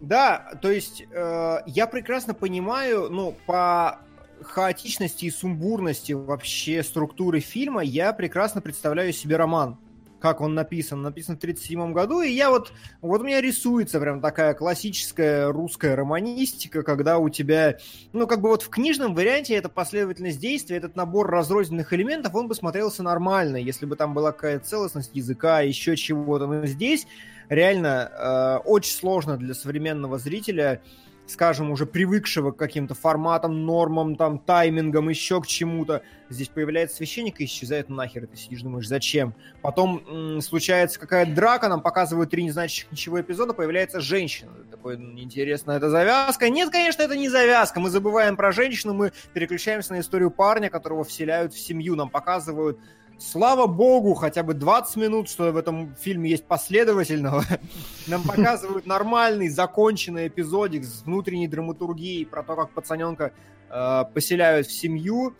Да, то есть э, я прекрасно понимаю, ну, по хаотичности и сумбурности вообще структуры фильма, я прекрасно представляю себе роман, как он написан. Написан в 1937 году, и я вот, вот у меня рисуется прям такая классическая русская романистика, когда у тебя, ну, как бы вот в книжном варианте эта последовательность действий, этот набор разрозненных элементов, он бы смотрелся нормально, если бы там была какая-то целостность языка, еще чего-то. Но здесь реально э, очень сложно для современного зрителя скажем, уже привыкшего к каким-то форматам, нормам, там, таймингам, еще к чему-то. Здесь появляется священник и исчезает нахер. Ты сидишь, думаешь, зачем? Потом м- случается какая-то драка, нам показывают три незначащих ничего эпизода, появляется женщина. Такой, ну, интересно, это завязка? Нет, конечно, это не завязка. Мы забываем про женщину, мы переключаемся на историю парня, которого вселяют в семью. Нам показывают Слава богу, хотя бы 20 минут, что в этом фильме есть последовательного. Нам показывают нормальный, законченный эпизодик с внутренней драматургией про то, как пацаненка э, поселяют в семью.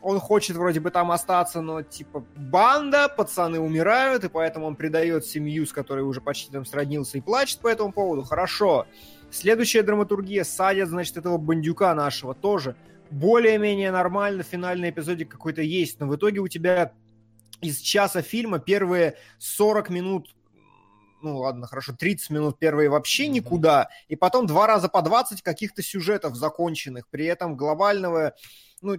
Он хочет вроде бы там остаться, но типа банда, пацаны умирают, и поэтому он предает семью, с которой уже почти там сроднился и плачет по этому поводу. Хорошо. Следующая драматургия. Садят, значит, этого бандюка нашего тоже. Более-менее нормально, финальный эпизодик какой-то есть, но в итоге у тебя из часа фильма первые 40 минут ну ладно, хорошо, 30 минут первые вообще никуда, и потом два раза по 20 каких-то сюжетов законченных, при этом глобального ну,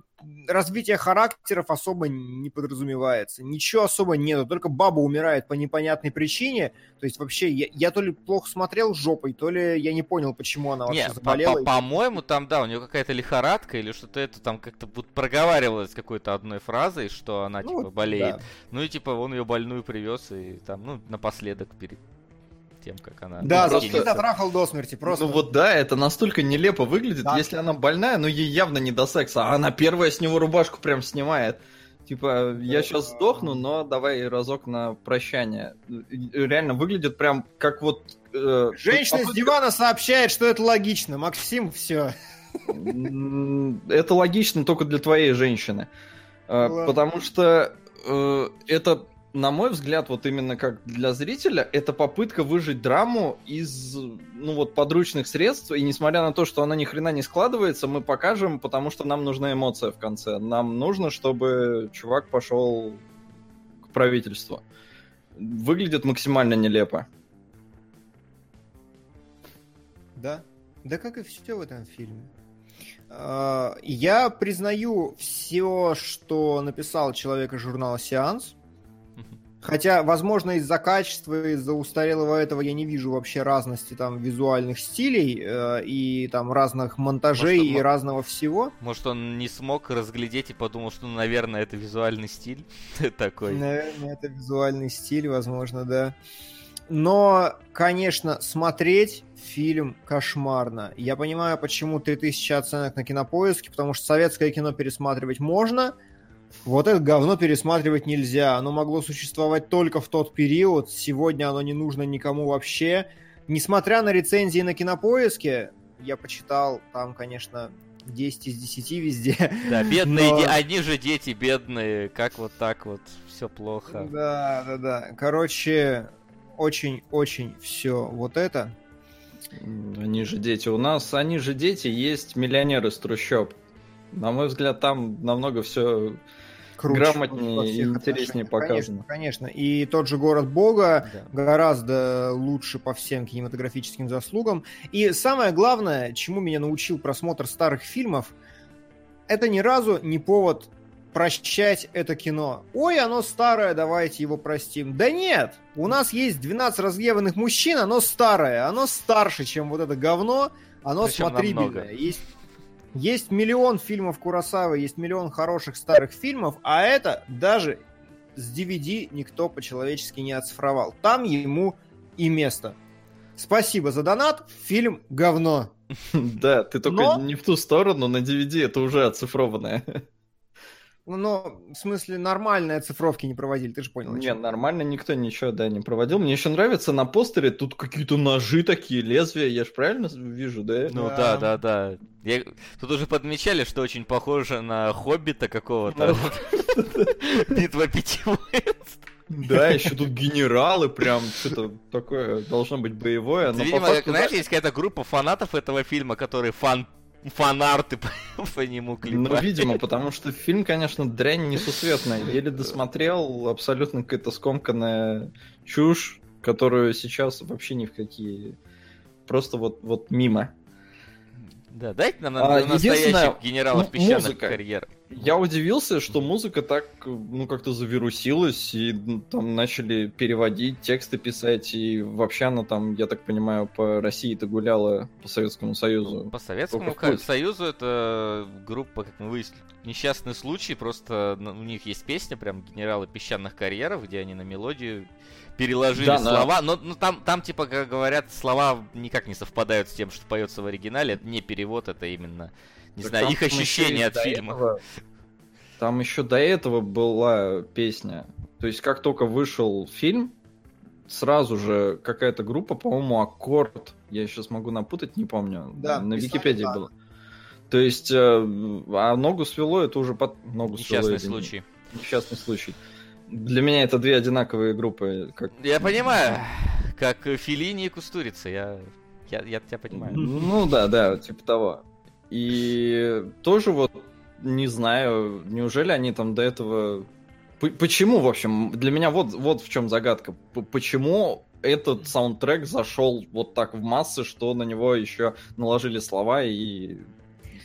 развитие характеров особо не подразумевается. Ничего особо нету, только баба умирает по непонятной причине. То есть вообще я, я то ли плохо смотрел жопой, то ли я не понял, почему она вообще не, заболела. По-моему, там, да, у нее какая-то лихорадка или что-то это там как-то проговаривалось какой-то одной фразой, что она ну, типа болеет. Да. Ну и типа он ее больную привез и там, ну, напоследок перед тем, как она... Да, ну, просто... дотрахал до смерти, просто. Ну вот да, это настолько нелепо выглядит, да. если она больная, но ей явно не до секса, а она первая с него рубашку прям снимает. Типа, я сейчас сдохну, но давай разок на прощание. Реально выглядит прям как вот... Э, Женщина попытка... с дивана сообщает, что это логично. Максим, все. Это логично только для твоей женщины. Э, Ладно. Потому что э, это на мой взгляд, вот именно как для зрителя, это попытка выжить драму из, ну вот, подручных средств, и несмотря на то, что она ни хрена не складывается, мы покажем, потому что нам нужна эмоция в конце. Нам нужно, чтобы чувак пошел к правительству. Выглядит максимально нелепо. Да. Да как и все в этом фильме. А, я признаю все, что написал человек из журнала «Сеанс», Хотя, возможно, из-за качества, из-за устарелого этого я не вижу вообще разности там визуальных стилей э, и там разных монтажей может, и разного всего. Может, он не смог разглядеть и подумал, что, ну, наверное, это визуальный стиль такой. Наверное, это визуальный стиль, возможно, да. Но, конечно, смотреть фильм кошмарно. Я понимаю, почему 3000 оценок на кинопоиске, потому что советское кино пересматривать можно – вот это говно пересматривать нельзя. Оно могло существовать только в тот период. Сегодня оно не нужно никому вообще. Несмотря на рецензии на кинопоиске, я почитал, там, конечно, 10 из 10 везде. Да, бедные, но... одни же дети бедные, как вот так вот, все плохо. Да, да, да. Короче, очень-очень все вот это. Они же дети. У нас, они же дети, есть миллионеры с трущоб. На мой взгляд, там намного все круче, грамотнее и интереснее показано. Конечно, конечно. И тот же город Бога да. гораздо лучше по всем кинематографическим заслугам. И самое главное, чему меня научил просмотр старых фильмов, это ни разу не повод прощать это кино. Ой, оно старое, давайте его простим. Да нет, у нас есть 12 разгневанных мужчин, оно старое, оно старше, чем вот это говно, оно Причем смотрибельное. Есть есть миллион фильмов Курасавы, есть миллион хороших старых фильмов, а это даже с DVD никто по-человечески не оцифровал. Там ему и место. Спасибо за донат. Фильм говно. Да, ты только Но... не в ту сторону, на DVD это уже оцифрованное. Ну, но, в смысле, нормальные оцифровки не проводили, ты же понял. Не, нормально никто ничего, да, не проводил. Мне еще нравится на постере, тут какие-то ножи такие, лезвия, я же правильно вижу, да? Ну да, да, да. Я... Тут уже подмечали, что очень похоже на Хоббита какого-то. Битва пяти Да, еще тут генералы, прям что-то такое должно быть боевое. Видимо, знаешь, есть какая-то группа фанатов этого фильма, которые фан фанарты по, по нему Ну, клепали. видимо, потому что фильм, конечно, дрянь несусветная. Еле досмотрел, абсолютно какая-то скомканная чушь, которую сейчас вообще ни в какие... Просто вот, вот мимо. Да, дайте нам А, на- настоящих генералов ну, песчаных музыка. карьер. Я удивился, что музыка так, ну, как-то завирусилась, и ну, там начали переводить, тексты писать, и вообще она там, я так понимаю, по России-то гуляла, по Советскому Союзу. По Советскому. Союзу это группа, как мы выяснили, несчастный случай, просто у них есть песня, прям генералы песчаных карьеров, где они на мелодию переложили Да, да. слова, но, но там, там, типа, как говорят, слова никак не совпадают с тем, что поется в оригинале, это не перевод, это именно, не Так знаю, их ощущения от фильма. этого- Там еще до этого была песня. То есть, как только вышел фильм, сразу же какая-то группа, по-моему, Аккорд, я сейчас могу напутать, не помню, Да, на Википедии так. было. То есть, э, а ногу свело, это уже под... Ногу свело, Несчастный не- случай. Несчастный случай. Для меня это две одинаковые группы. Как... Я понимаю, как Филини и Кустурица, я, я, я тебя понимаю. Ну да, да, типа того. И тоже вот не знаю, неужели они там до этого... Почему, в общем, для меня вот, вот в чем загадка. Почему этот саундтрек зашел вот так в массы, что на него еще наложили слова и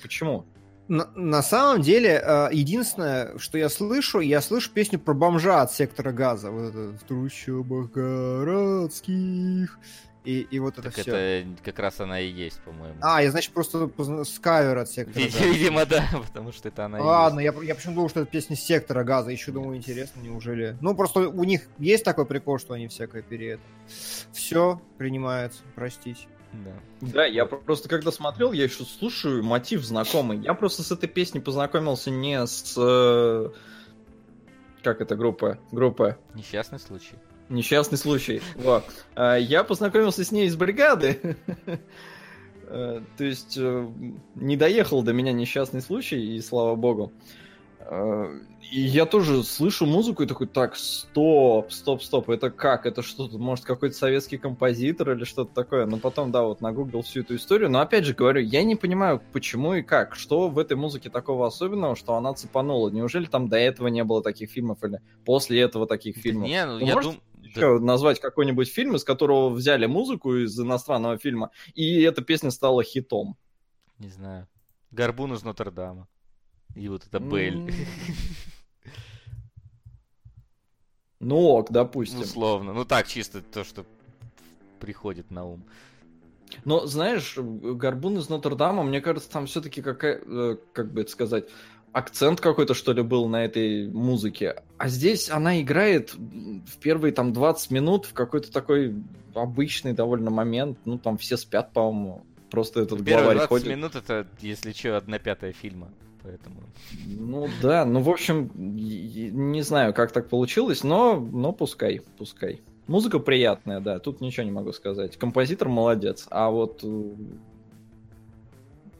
почему? На, на самом деле, э, единственное, что я слышу, я слышу песню про бомжа от сектора газа. Вот это в трущобах городских. И, и вот это Так все. это как раз она и есть, по-моему. А, я, значит, просто с кавер от сектора Вид- газа. Видимо, да, потому что это она и Ладно, есть. я, я почему думал, что это песня сектора газа. Еще думаю, интересно, неужели. Ну, просто у них есть такой прикол, что они всякое перед. Все принимается, простите. Да. Да, я просто когда смотрел, я еще слушаю мотив знакомый. Я просто с этой песней познакомился не с... э, Как это группа? Группа Несчастный случай. Несчастный случай. Вот. А, Я познакомился с ней из бригады. Э, То есть э, не доехал до меня несчастный случай, и слава богу. Э, И я тоже слышу музыку и такой, так, стоп, стоп, стоп, это как? Это что-то, может, какой-то советский композитор или что-то такое? Но потом, да, вот нагуглил всю эту историю. Но опять же говорю, я не понимаю, почему и как. Что в этой музыке такого особенного, что она цепанула? Неужели там до этого не было таких фильмов или после этого таких фильмов? Не, ну Вы я можете думаю... еще назвать какой-нибудь фильм, из которого взяли музыку из иностранного фильма, и эта песня стала хитом. Не знаю. Горбун из Нотр-Дама. И вот это Белль. Ну ок, допустим. Условно. Ну так, чисто то, что приходит на ум. Но знаешь, Горбун из Нотр-Дама, мне кажется, там все-таки какая, э, как бы это сказать, акцент какой-то, что ли, был на этой музыке. А здесь она играет в первые там 20 минут в какой-то такой обычный довольно момент. Ну, там все спят, по-моему. Просто этот Первые главарь 20 ходит. минут это, если что, одна пятая фильма. Поэтому... Ну да, ну в общем, не знаю, как так получилось, но, но пускай, пускай. Музыка приятная, да, тут ничего не могу сказать. Композитор молодец, а вот э,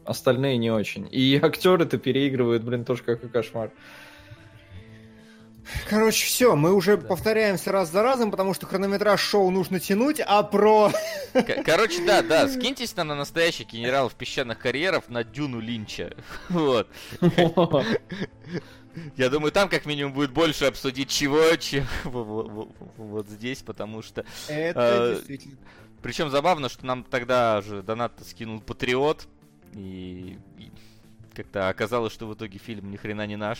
остальные не очень. И актеры-то переигрывают, блин, тоже какой кошмар. Короче, все, мы уже Да. повторяемся раз за разом, потому что хронометраж шоу нужно тянуть, а про... Короче, да, да, скиньтесь там на настоящих генералов песчаных карьеров на Дюну Линча. Вот. Я думаю, там как минимум будет больше обсудить чего, чем во- во- во- вот здесь, потому что... Это Э, действительно... Причем забавно, что нам тогда же донат скинул Патриот, и, и как-то оказалось, что в итоге фильм ни хрена не наш.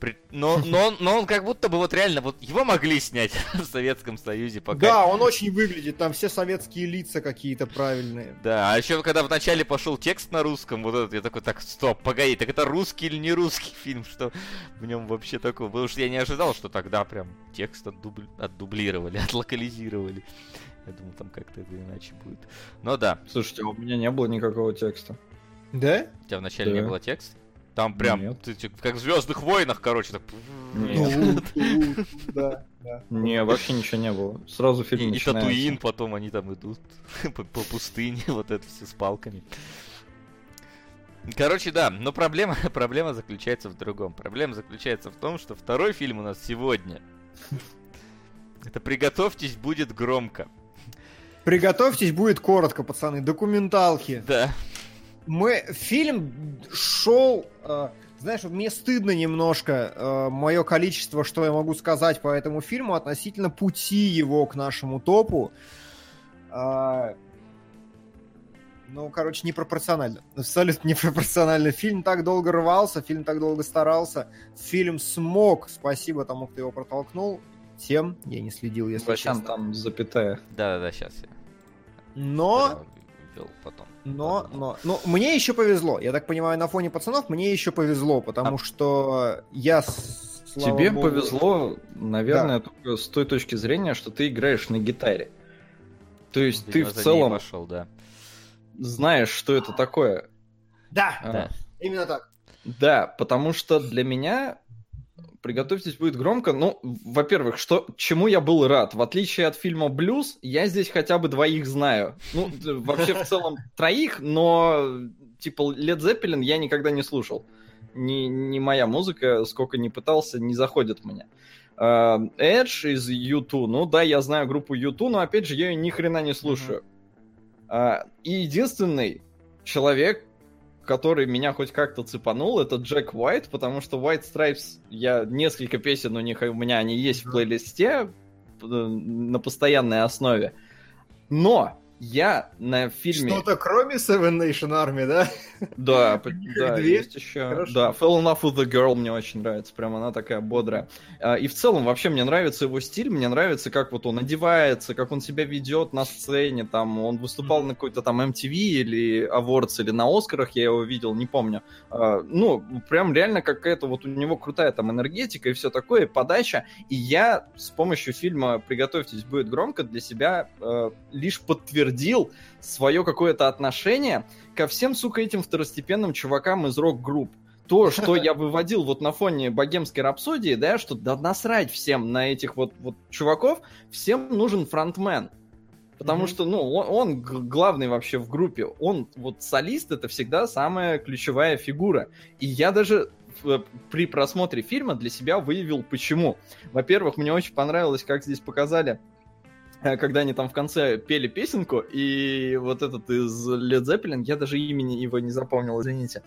При- Но, но, он- но он как будто бы вот реально, вот его могли снять в Советском Союзе пока. Да, он очень выглядит, там все советские лица какие-то правильные. Да, а еще когда вначале пошел текст на русском, вот этот, я такой, так, стоп, погоди, так это русский или не русский фильм, что в нем вообще такое? Потому что я не ожидал, что тогда прям текст отдубл- отдублировали, отлокализировали. Я думал, там как-то это иначе будет. Но да, Слушайте, а у меня не было никакого текста. Да? у тебя вначале не Да. было текста? Там прям, Нет. ты, типа, как в Звездных войнах, короче, так... Нет. Да, да. Не, вообще ничего не было. Сразу фильм И. Татуин, потом они там идут по, по пустыне, вот это все с палками. Короче, да, но проблема, проблема заключается в другом. Проблема заключается в том, что второй фильм у нас сегодня. Это «Приготовьтесь, будет громко». Приготовьтесь, будет коротко, пацаны, документалки. Да. Мы фильм шел, э, знаешь, вот мне стыдно немножко э, мое количество, что я могу сказать по этому фильму относительно пути его к нашему топу. Э, ну, короче, непропорционально. Абсолютно непропорционально. Фильм так долго рвался, фильм так долго старался. Фильм смог, спасибо тому, кто его протолкнул. Тем я не следил, если Васян, честно. там запятая. Да-да-да, сейчас я Но вел потом. Но, Подумал. но, ну, мне еще повезло. Я так понимаю, на фоне пацанов мне еще повезло, потому А- что я, Тебе богу, повезло, наверное, только с той точки зрения, что ты играешь на гитаре. То есть ты Видимо, в целом пошел, да. знаешь, что это такое. Да, А, Да. именно так. Да, потому что для меня приготовьтесь будет громко. Ну, во-первых, что чему я был рад. В отличие от фильма Блюз, я здесь хотя бы двоих знаю. Ну, вообще в целом троих, но типа Led Zeppelin я никогда не слушал. Не, не моя музыка, сколько не пытался, не заходит мне. А, Edge из U2, ну да, я знаю группу U2, но опять же я ее ни хрена не слушаю. А, и единственный человек, который меня хоть как-то цепанул, это Джек Уайт, потому что White Stripes, я несколько песен у них, у меня они есть в плейлисте э, на постоянной основе. Но я на фильме... Что-то кроме Seven Nation Army, да? Да, да, есть еще. Хорошо. Да, Fell in Love with the Girl мне очень нравится, прям она такая бодрая. А, И в целом вообще мне нравится его стиль, мне нравится, как вот он одевается, как он себя ведет на сцене, там он выступал на какой-то там MTV или Awards, или на Оскарах, я его видел, не помню. А, Ну, прям реально какая-то вот у него крутая там энергетика и все такое, и подача. И я с помощью фильма «Приготовьтесь, будет громко» для себя э, лишь подтвердил свое какое-то отношение ко всем, сука, этим второстепенным чувакам из рок-групп. То, что я выводил вот на фоне богемской рапсодии, да, что да насрать всем на этих вот, вот чуваков, всем нужен фронтмен. Потому Мгм. что, ну, он, он главный вообще в группе. Он, вот, солист, это всегда самая ключевая фигура. И я даже в- при просмотре фильма для себя выявил, почему. Во-первых, мне очень понравилось, как здесь показали э, когда они там в конце пели песенку, и вот этот из Led Zeppelin, я даже имени его не запомнил, извините.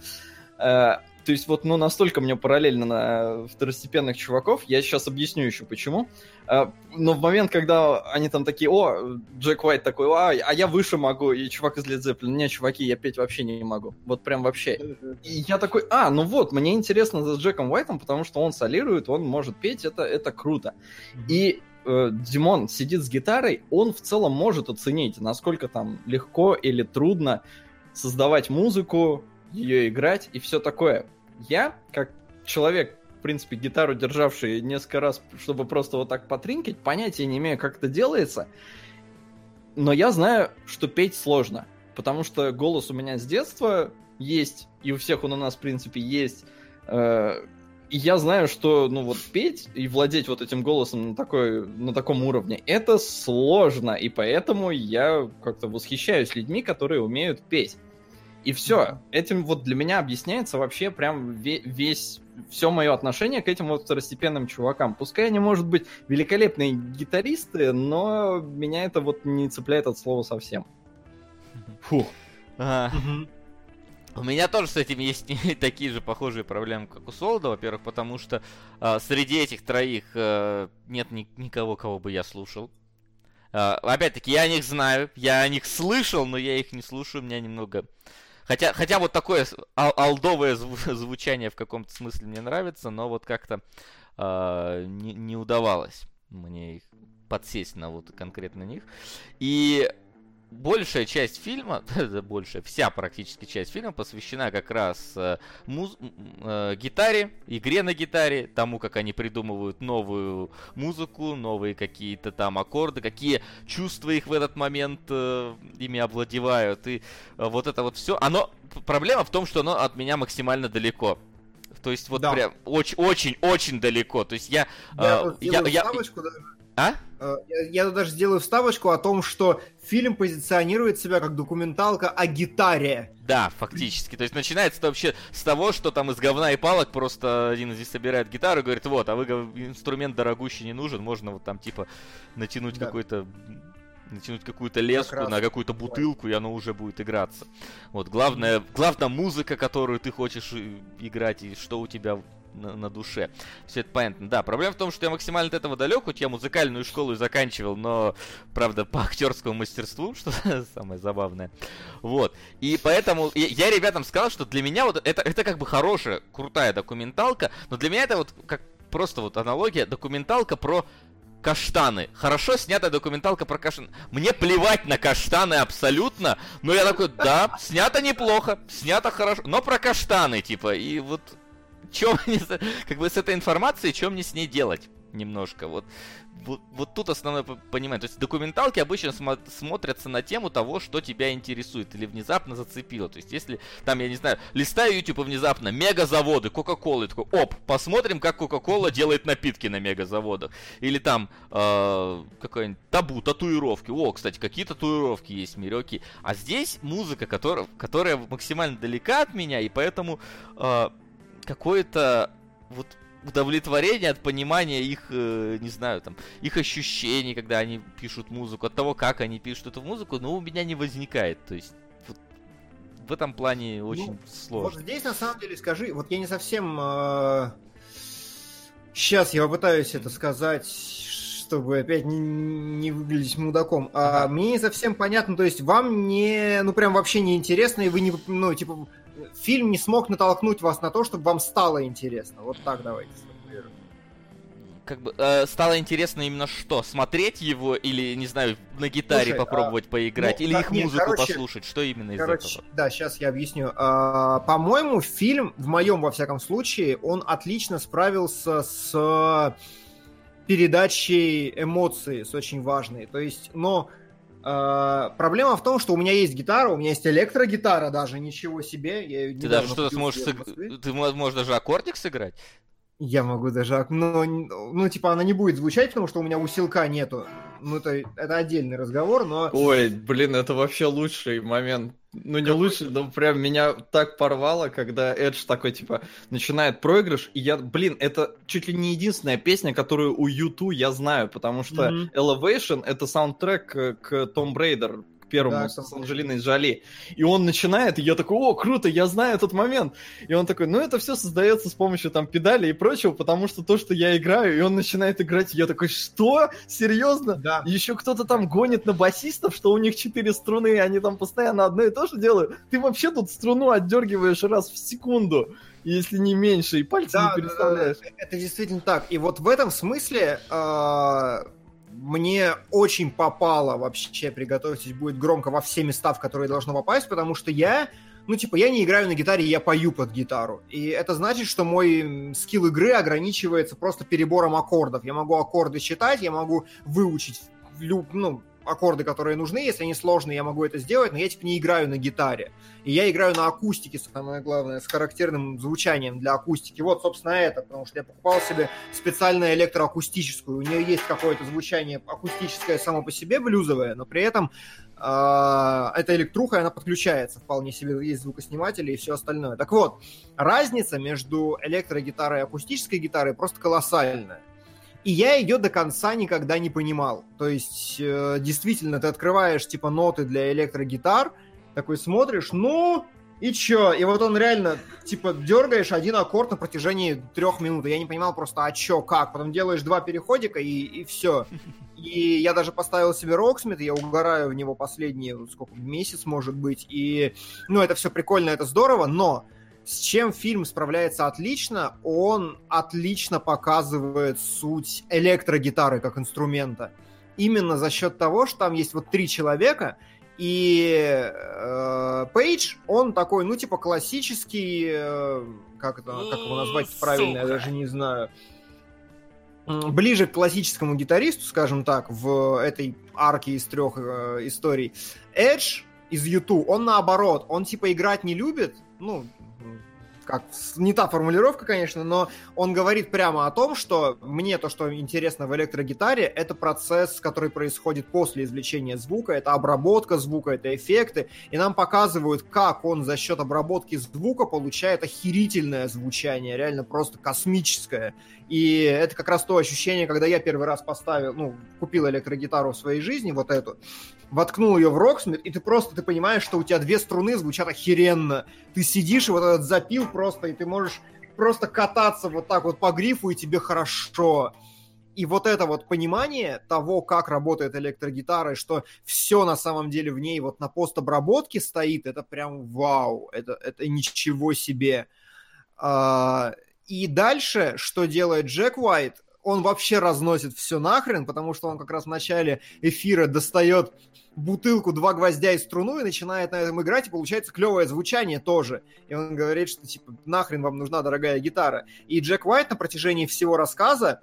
Э, То есть вот, ну, настолько мне параллельно на второстепенных чуваков, я сейчас объясню еще почему. Э, Но в момент, когда они там такие, о, Джек Уайт такой, а, а я выше могу, и чувак из Led Zeppelin, не, чуваки, я петь вообще не могу. Вот прям вообще. И я такой, а, ну вот, мне интересно за Джеком Уайтом, потому что он солирует, он может петь, это, это круто. И э, Димон сидит с гитарой, он в целом может оценить, насколько там легко или трудно создавать музыку, ее играть и все такое. Я, как человек, в принципе, гитару державший несколько раз, чтобы просто вот так потринкать, понятия не имею, как это делается, но я знаю, что петь сложно, потому что голос у меня с детства есть, и у всех он у нас, в принципе, есть. Э, И я знаю, что, ну вот, петь и владеть вот этим голосом на, такой, на таком уровне, это сложно, и поэтому я как-то восхищаюсь людьми, которые умеют петь. И все, этим вот для меня объясняется вообще прям ве- весь, все мое отношение к этим вот второстепенным чувакам. Пускай они, может быть, великолепные гитаристы, но меня это вот не цепляет от слова совсем. Фух. Ага. Мгм. У меня тоже с этим есть такие же похожие проблемы, как у Солода, во-первых, потому что а, среди этих троих а, нет ни- никого, кого бы я слушал. А, опять-таки, я о них знаю, я о них слышал, но я их не слушаю, меня немного... Хотя, хотя вот такое ал- алдовое зву- звучание в каком-то смысле мне нравится, но вот как-то а, не, не удавалось мне их подсесть на вот конкретно них. И большая часть фильма, большая, вся практически часть фильма посвящена как раз э, муз- э, гитаре, игре на гитаре, тому, как они придумывают новую музыку, новые какие-то там аккорды, какие чувства их в этот момент э, ими овладевают. И э, вот это вот все. Оно. Проблема в том, что оно от меня максимально далеко. То есть вот Да. прям очень-очень-очень далеко. То есть я... Я э, я- я- вставочку даже. А? Э, Я, я даже сделаю вставочку о том, что фильм позиционирует себя как документалка о гитаре. Да, фактически. То есть начинается вообще с того, что там из говна и палок просто один них собирает гитару и говорит, вот, а вы инструмент дорогущий не нужен, можно вот там типа натянуть Да. какой-то натянуть какую-то леску раз. на какую-то бутылку, и оно уже будет играться. Вот, главное, главное музыка, которую ты хочешь э, играть, и что у тебя на, на душе. Все это понятно. Да, проблема в том, что я максимально от этого далек, хоть я музыкальную школу и заканчивал, но, правда, по актерскому мастерству, что самое забавное. Вот. И поэтому я, я ребятам сказал, что для меня вот это, это как бы хорошая, крутая документалка, но для меня это вот как просто вот аналогия, документалка про каштаны. Хорошо снятая документалка про каштаны. Мне плевать на каштаны абсолютно, но я такой, да, снято неплохо, снято хорошо, но про каштаны, типа, и вот чем мне, как бы с этой информацией, что мне с ней делать? Немножко, вот, вот, вот тут основное по- понимание. То есть документалки обычно смо- смотрятся на тему того, что тебя интересует или внезапно зацепило. То есть если там, я не знаю, листаю YouTube внезапно мегазаводы, Кока-Колы, такой, оп, посмотрим, как Кока-Кола делает напитки на мегазаводах. Или там э, какой-нибудь табу, татуировки. О, кстати, какие татуировки есть в мире, окей. А здесь музыка, которая, которая максимально далека от меня, и поэтому э, какое-то вот удовлетворение от понимания их, э, не знаю, там, их ощущений, когда они пишут музыку, от того, как они пишут эту музыку, но у меня не возникает. То есть вот в этом плане очень Вот сложно. здесь на самом деле скажи, вот я не совсем... Сейчас я попытаюсь это сказать, чтобы опять не, не выглядеть мудаком. А, мне не совсем понятно, то есть вам не, ну прям вообще не интересно, и вы не, ну типа, фильм не смог натолкнуть вас на то, чтобы вам стало интересно. Вот так давайте сформулируем. Как бы э, стало интересно именно что? Смотреть его или, не знаю, на гитаре Слушай, попробовать поиграть, ну, или да, их нет, музыку короче- послушать? Что именно из Короче, этого? да, сейчас я объясню. А, по-моему, фильм, в моем, во всяком случае, он отлично справился с передачей эмоций, с очень важной. То есть, но а, проблема в том, что у меня есть гитара, у меня есть электрогитара даже, ничего себе. Я её Ты даже что-то сможешь сыг-. Ты мо- можешь даже аккордик сыграть? Я могу даже... ак- Но, ну, типа, она не будет звучать, потому что у меня усилка нету. Ну, это, это отдельный разговор, но... Ой, блин, это вообще лучший момент. Ну, не лучший, но прям меня так порвало, когда Эдж такой, типа, начинает проигрыш, и я, блин, это чуть ли не единственная песня, которую у Юту я знаю, потому что Мгм. Elevation — это саундтрек к, Tomb Raider, первому, Да, с. Анджелиной Джоли. И он начинает, и я такой, о, круто, я знаю этот момент. И он такой, ну, это все создается с помощью там педали и прочего, потому что то, что я играю, и он начинает играть, и я такой, что? Серьезно? Да. Еще кто-то там гонит на басистов, что у них четыре струны, и они там постоянно одно и то же делают. Ты вообще тут струну отдергиваешь раз в секунду, если не меньше, и пальцы Да, не переставляешь. да, да, это действительно так. И вот в этом смысле э, мне очень попало вообще, приготовьтесь, будет громко во все места, в которые должно попасть, потому что я, ну, типа, я не играю на гитаре, я пою под гитару. И это значит, что мой скилл игры ограничивается просто перебором аккордов. Я могу аккорды считать, я могу выучить люб, ну, аккорды, которые нужны. Если они сложные, я могу это сделать, но я, типа, не играю на гитаре. И я играю на акустике, самое главное, с характерным звучанием для акустики. Вот, собственно, это, потому что я покупал себе специальную электроакустическую. У нее есть какое-то звучание акустическое само по себе, блюзовое, но при этом э, эта электруха, она подключается вполне себе, есть звукосниматели и все остальное. Так вот, разница между электрогитарой и акустической гитарой просто колоссальная. И я ее до конца никогда не понимал. То есть, э, действительно, ты открываешь, типа, ноты для электрогитар, такой смотришь, ну, и чё? И вот он реально, типа, дергаешь один аккорд на протяжении трех минут. Я не понимал просто, а чё, как? Потом делаешь два переходика, и, и все. И я даже поставил себе Роксмит, я угораю в него последний, вот сколько, месяц, может быть. И, ну, это все прикольно, это здорово, но с чем фильм справляется отлично, он отлично показывает суть электрогитары как инструмента. Именно за счет того, что там есть вот три человека, и э, Пейдж, он такой, ну, типа, классический, э, как это, как его назвать правильно, я Сука. даже не знаю. Ближе к классическому гитаристу, скажем так, в этой арке из трех э, историй. Эдж из Юту, он наоборот, он типа играть не любит, ну, как не та формулировка, конечно, но он говорит прямо о том, что мне то, что интересно в электрогитаре, это процесс, который происходит после извлечения звука, это обработка звука, это эффекты, и нам показывают, как он за счет обработки звука получает охерительное звучание, реально просто космическое. И это как раз то ощущение, когда я первый раз поставил, ну, купил электрогитару в своей жизни, вот эту, воткнул ее в Роксмит, и ты просто, ты понимаешь, что у тебя две струны звучат охеренно. Ты сидишь и вот этот запил просто, и ты можешь просто кататься вот так вот по грифу, и тебе хорошо. И вот это вот понимание того, как работает электрогитара, и что все на самом деле в ней вот на постобработке стоит, это прям вау, это, это ничего себе. А, и дальше, что делает Джек Уайт, он вообще разносит все нахрен, потому что он как раз в начале эфира достает бутылку, два гвоздя и струну и начинает на этом играть, и получается клевое звучание тоже. И он говорит, что типа нахрен вам нужна дорогая гитара. И Джек Уайт на протяжении всего рассказа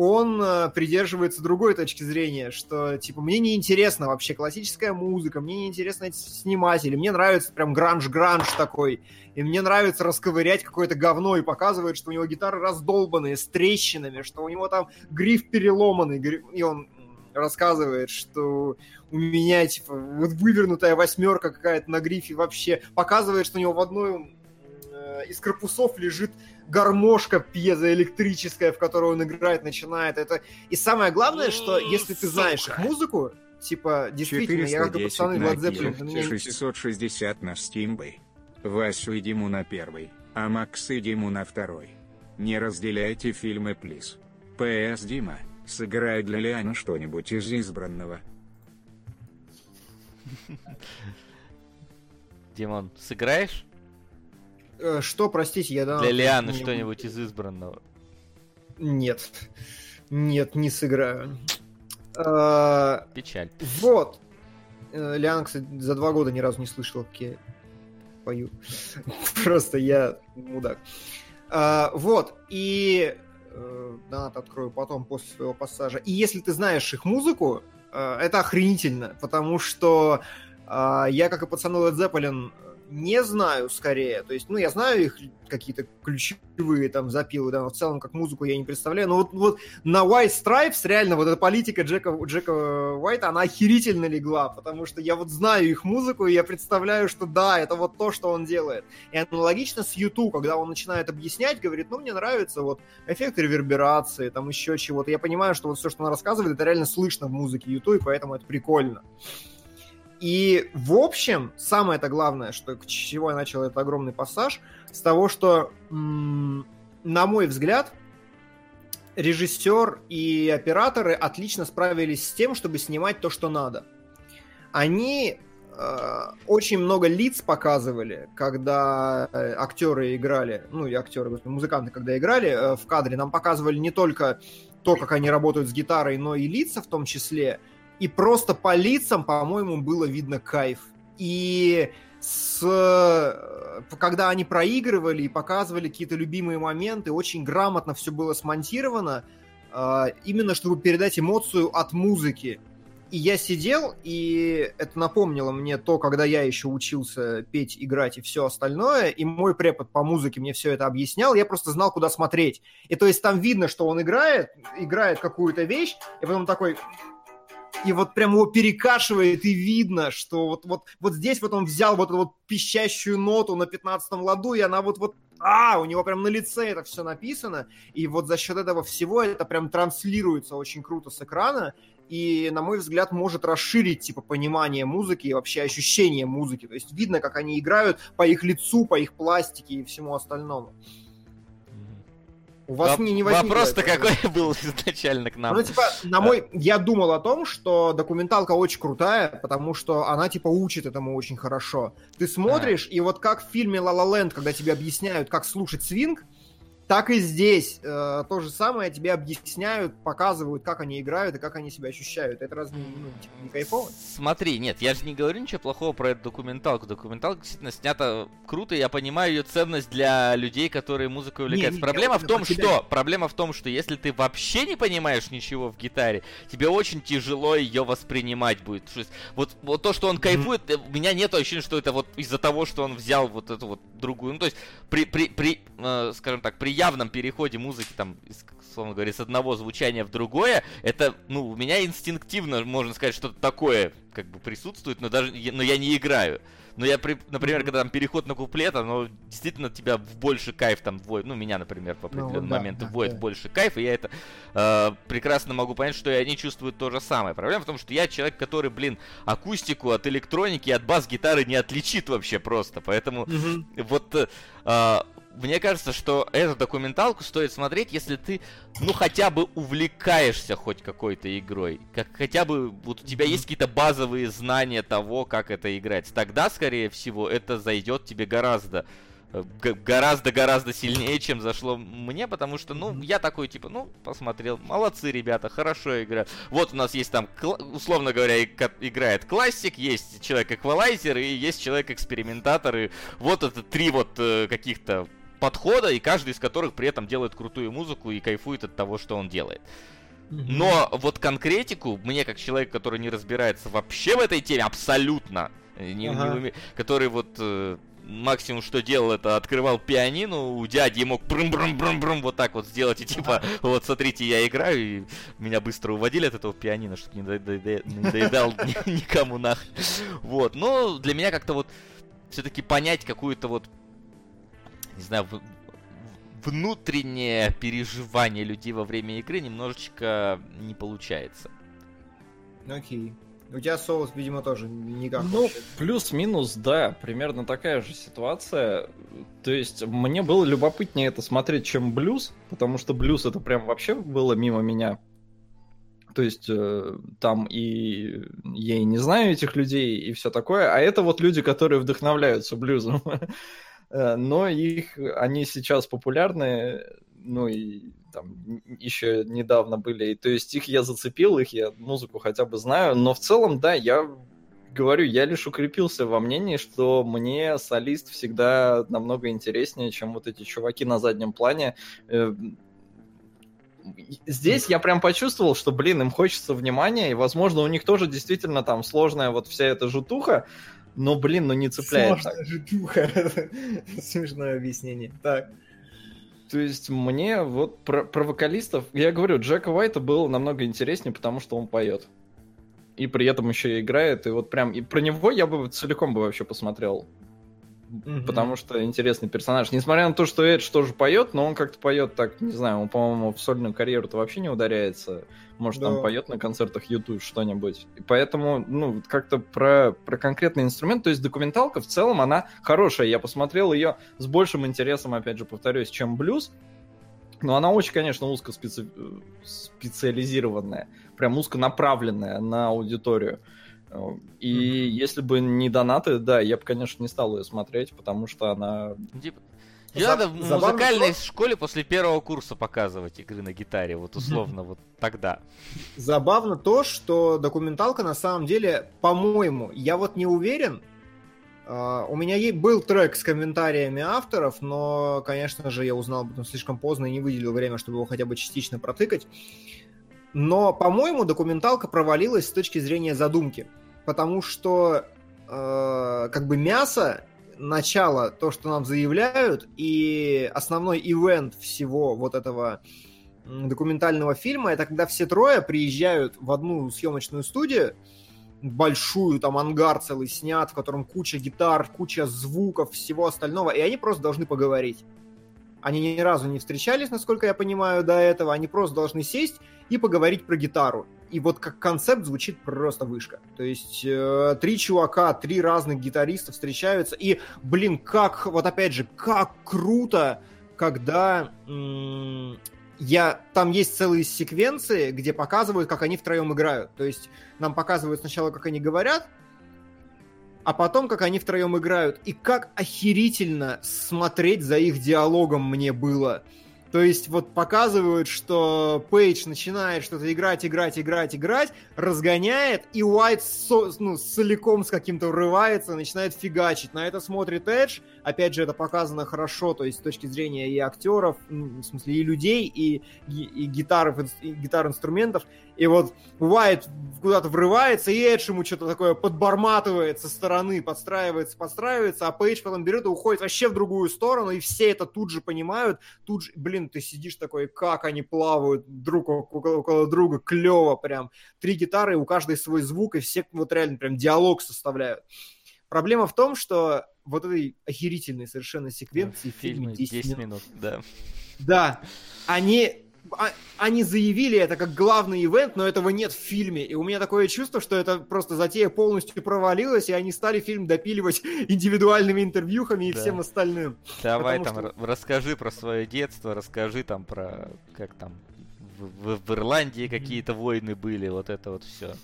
он э, придерживается другой точки зрения, что, типа, мне не интересна вообще классическая музыка, мне не интересно эти сниматели, мне нравится прям гранж-гранж такой, и мне нравится расковырять какое-то говно и показывает, что у него гитары раздолбанные, с трещинами, что у него там гриф переломанный, и он рассказывает, что у меня, типа, вот вывернутая восьмерка какая-то на грифе вообще, показывает, что у него в одной из корпусов лежит гармошка пьезоэлектрическая, в которую он играет, начинает это. И самое главное, что если ты знаешь их музыку, типа, действительно, я как пацаны Led Zeppelin... 660 на Стимбэй. Васю и Диму на первый, а Макс и Диму на второй. Не разделяйте фильмы, плиз. П.С. Дима, сыграй для Лиана что-нибудь из избранного. Димон, сыграешь? Э, что, простите, я. Для Лианы не... что-нибудь из избранного. Нет. Нет, не сыграю. А, Печаль. Вот. Э, Лиана, кстати, за два года ни разу не слышала, как я пою. Просто я мудак. А, вот. И э, донат открою потом, после своего пассажа. И если ты знаешь их музыку, это охренительно, потому что я, как и пацаны Led Zeppelin, не знаю, скорее. То есть, ну, я знаю их какие-то ключевые там запилы, да, но в целом как музыку я не представляю. Но вот, вот на White Stripes реально вот эта политика Джека, Джека Уайта, она охерительно легла, потому что я вот знаю их музыку, и я представляю, что да, это вот то, что он делает. И аналогично с YouTube, когда он начинает объяснять, говорит, ну, мне нравится вот эффект реверберации, там еще чего-то. Я понимаю, что вот все, что он рассказывает, это реально слышно в музыке YouTube, и поэтому это прикольно. И, в общем, самое это главное, что к чего я начал этот огромный пассаж, с того, что, на мой взгляд, режиссер и операторы отлично справились с тем, чтобы снимать то, что надо. Они э, очень много лиц показывали, когда э, актеры играли, ну и актеры, музыканты, когда играли э, в кадре, нам показывали не только то, как они работают с гитарой, но и лица в том числе. И просто по лицам, по-моему, было видно кайф. И с... Э, когда они проигрывали и показывали какие-то любимые моменты, очень грамотно все было смонтировано, э, именно чтобы передать эмоцию от музыки. И я сидел, и это напомнило мне то, когда я еще учился петь, играть и все остальное, и мой препод по музыке мне все это объяснял, я просто знал, куда смотреть. И то есть там видно, что он играет, играет какую-то вещь, и потом такой, и вот прям его перекашивает, и видно, что вот, вот, вот здесь вот он взял вот эту вот пищащую ноту на 15-м ладу, и она вот, вот а, у него прям на лице это все написано, и вот за счет этого всего это прям транслируется очень круто с экрана, и, на мой взгляд, может расширить, типа, понимание музыки и вообще ощущение музыки. То есть видно, как они играют по их лицу, по их пластике и всему остальному. У вас Воп- не, не Вопрос-то какой был изначально к нам. Ну, типа, на мой... Я думал о том, что документалка очень крутая, потому что она, типа, учит этому очень хорошо. Ты смотришь, а. и вот как в фильме «Ла Ла Ленд», когда тебе объясняют, как слушать свинг, Так и здесь. Э, то же самое тебе объясняют, показывают, как они играют и как они себя ощущают. Это разве ну, типа, не кайфово? Смотри, нет, я же не говорю ничего плохого про эту документалку. Документалка действительно снята круто, я понимаю ее ценность для людей, которые музыкой увлекаются. Не, не, проблема в том, что проблема в том, что если ты вообще не понимаешь ничего в гитаре, тебе очень тяжело ее воспринимать будет. Вот, вот то, что он кайфует, э, у меня нет ощущения, что это вот из-за того, что он взял вот эту вот другую. Ну, то есть, при, при, при э, скажем так, при явном переходе музыки, там, из, условно говоря, с одного звучания в другое, это, ну, у меня инстинктивно, можно сказать, что-то такое, как бы, присутствует, но даже, но я не играю. Но я, при, например, когда там переход на куплет, оно действительно тебя в больше кайф там вводит. Ну, меня, например, в определенный вот да, момент да, вводит да. в больше кайф, и я это э, прекрасно могу понять, что и они чувствуют то же самое. Проблема в том, что я человек, который, блин, акустику от электроники и от бас-гитары не отличит вообще просто. Поэтому вот э, а, мне кажется, что эту документалку стоит смотреть, если ты, ну, хотя бы увлекаешься хоть какой-то игрой. Как хотя бы вот у тебя есть какие-то базовые знания того, как это играть. Тогда, скорее всего, это зайдет тебе гораздо э, гораздо-гораздо сильнее, чем зашло мне, потому что, ну, я такой, типа, ну, посмотрел, молодцы ребята, хорошо играют. Вот у нас есть там, условно говоря, играет классик, есть человек-эквалайзер и есть человек-экспериментатор, и вот это три вот э, каких-то подхода, и каждый из которых при этом делает крутую музыку и кайфует от того, что он делает. Но вот конкретику, мне как человек, который не разбирается вообще в этой теме, абсолютно, э, не, не Ага. уме- который вот э, максимум что делал, это открывал пианино у дяди и мог брум брум брум брум вот так вот сделать, и типа, вот смотрите, я играю, и меня быстро уводили от этого пианино, чтобы не не ни- никому нахрен. Вот, но для меня как-то вот все-таки понять какую-то вот, не знаю, в- внутреннее переживание людей во время игры немножечко не получается. Окей. У тебя соус, видимо, тоже никак. Ну, плюс-минус, да, примерно такая же ситуация. То есть мне было любопытнее это смотреть, чем блюз, потому что блюз это прям вообще было мимо меня. То есть э, там и я и не знаю этих людей и все такое, а это вот люди, которые вдохновляются блюзом. Э, Но их, они сейчас популярны, ну и там еще недавно были. И То есть их я зацепил, их я музыку хотя бы знаю, но в целом, да, я говорю, я лишь укрепился во мнении, что мне солист всегда намного интереснее, чем вот эти чуваки на заднем плане. Э, Здесь я прям почувствовал, что, блин, им хочется внимания, и, возможно, у них тоже действительно там сложная вот вся эта жутуха, но, блин, ну не цепляет. Сложная житуха. Смешное объяснение. Так. То есть мне вот про, про вокалистов, я говорю, Джека Уайта было намного интереснее, потому что он поет. И при этом еще и играет, и вот прям, и про него я бы целиком бы вообще посмотрел. Мгм. Потому что интересный персонаж. Несмотря на то, что Эдж тоже поет, но он как-то поет так, не знаю, он, по-моему, в сольную карьеру-то вообще не ударяется. Может, Да. там поет на концертах YouTube что-нибудь. И поэтому, ну, как-то про, про конкретный инструмент, то есть документалка в целом, она хорошая. Я посмотрел ее с большим интересом, опять же, повторюсь, чем блюз. Но она очень, конечно, узко специ- специализированная, прям узконаправленная на аудиторию. И если бы не донаты, да, я бы, конечно, не стал ее смотреть, потому что она... Типа, За- Ее надо в забавно музыкальной то- школе после первого курса показывать игры на гитаре, вот условно, вот тогда. Забавно то, что документалка на самом деле, по-моему, я вот не уверен. А, У меня е- был трек с комментариями авторов, но, конечно же, я узнал об этом слишком поздно и не выделил время, чтобы его хотя бы частично протыкать. Но, по-моему, документалка провалилась с точки зрения задумки. Потому что э, как бы мясо, начало, то, что нам заявляют, и основной ивент всего вот этого документального фильма, это когда все трое приезжают в одну съемочную студию, большую, там ангар целый снят, в котором куча гитар, куча звуков, всего остального, и они просто должны поговорить. Они ни разу не встречались, насколько я понимаю, до этого. Они просто должны сесть и поговорить про гитару. И вот как концепт звучит просто вышка. То есть э, три чувака, три разных гитариста встречаются. И, блин, как, вот опять же, как круто, когда я... Там есть целые секвенции, где показывают, как они втроем играют. То есть нам показывают сначала, как они говорят, а потом, как они втроем играют. И как охерительно смотреть за их диалогом мне было. То есть вот показывают, что Пейдж начинает что-то играть, играть, играть, играть, разгоняет, и Уайт со, ну, целиком с каким-то врывается, начинает фигачить. На это смотрит Эдж. Опять же, это показано хорошо, то есть с точки зрения и актеров, в смысле и людей, и, и, и гитар, и гитар инструментов. И вот Уайт куда-то врывается, и Эдж ему что-то такое подборматывает со стороны, подстраивается, подстраивается, а Пейдж потом берет и уходит вообще в другую сторону, и все это тут же понимают, тут же, блин, ты сидишь такой, как они плавают друг около, около друга, клево прям. Три гитары, у каждой свой звук, и все вот реально прям диалог составляют. Проблема в том, что вот этой охерительной совершенно секвенции в фильме 10, 10 минут, минут да. Да, они они заявили это как главный ивент, но этого нет в фильме. И у меня такое чувство, что это просто затея полностью провалилась, и они стали фильм допиливать индивидуальными интервьюхами и да. всем остальным. Давай там что... расскажи про свое детство, расскажи там про как там в, в, в Ирландии какие-то войны были, вот это вот все.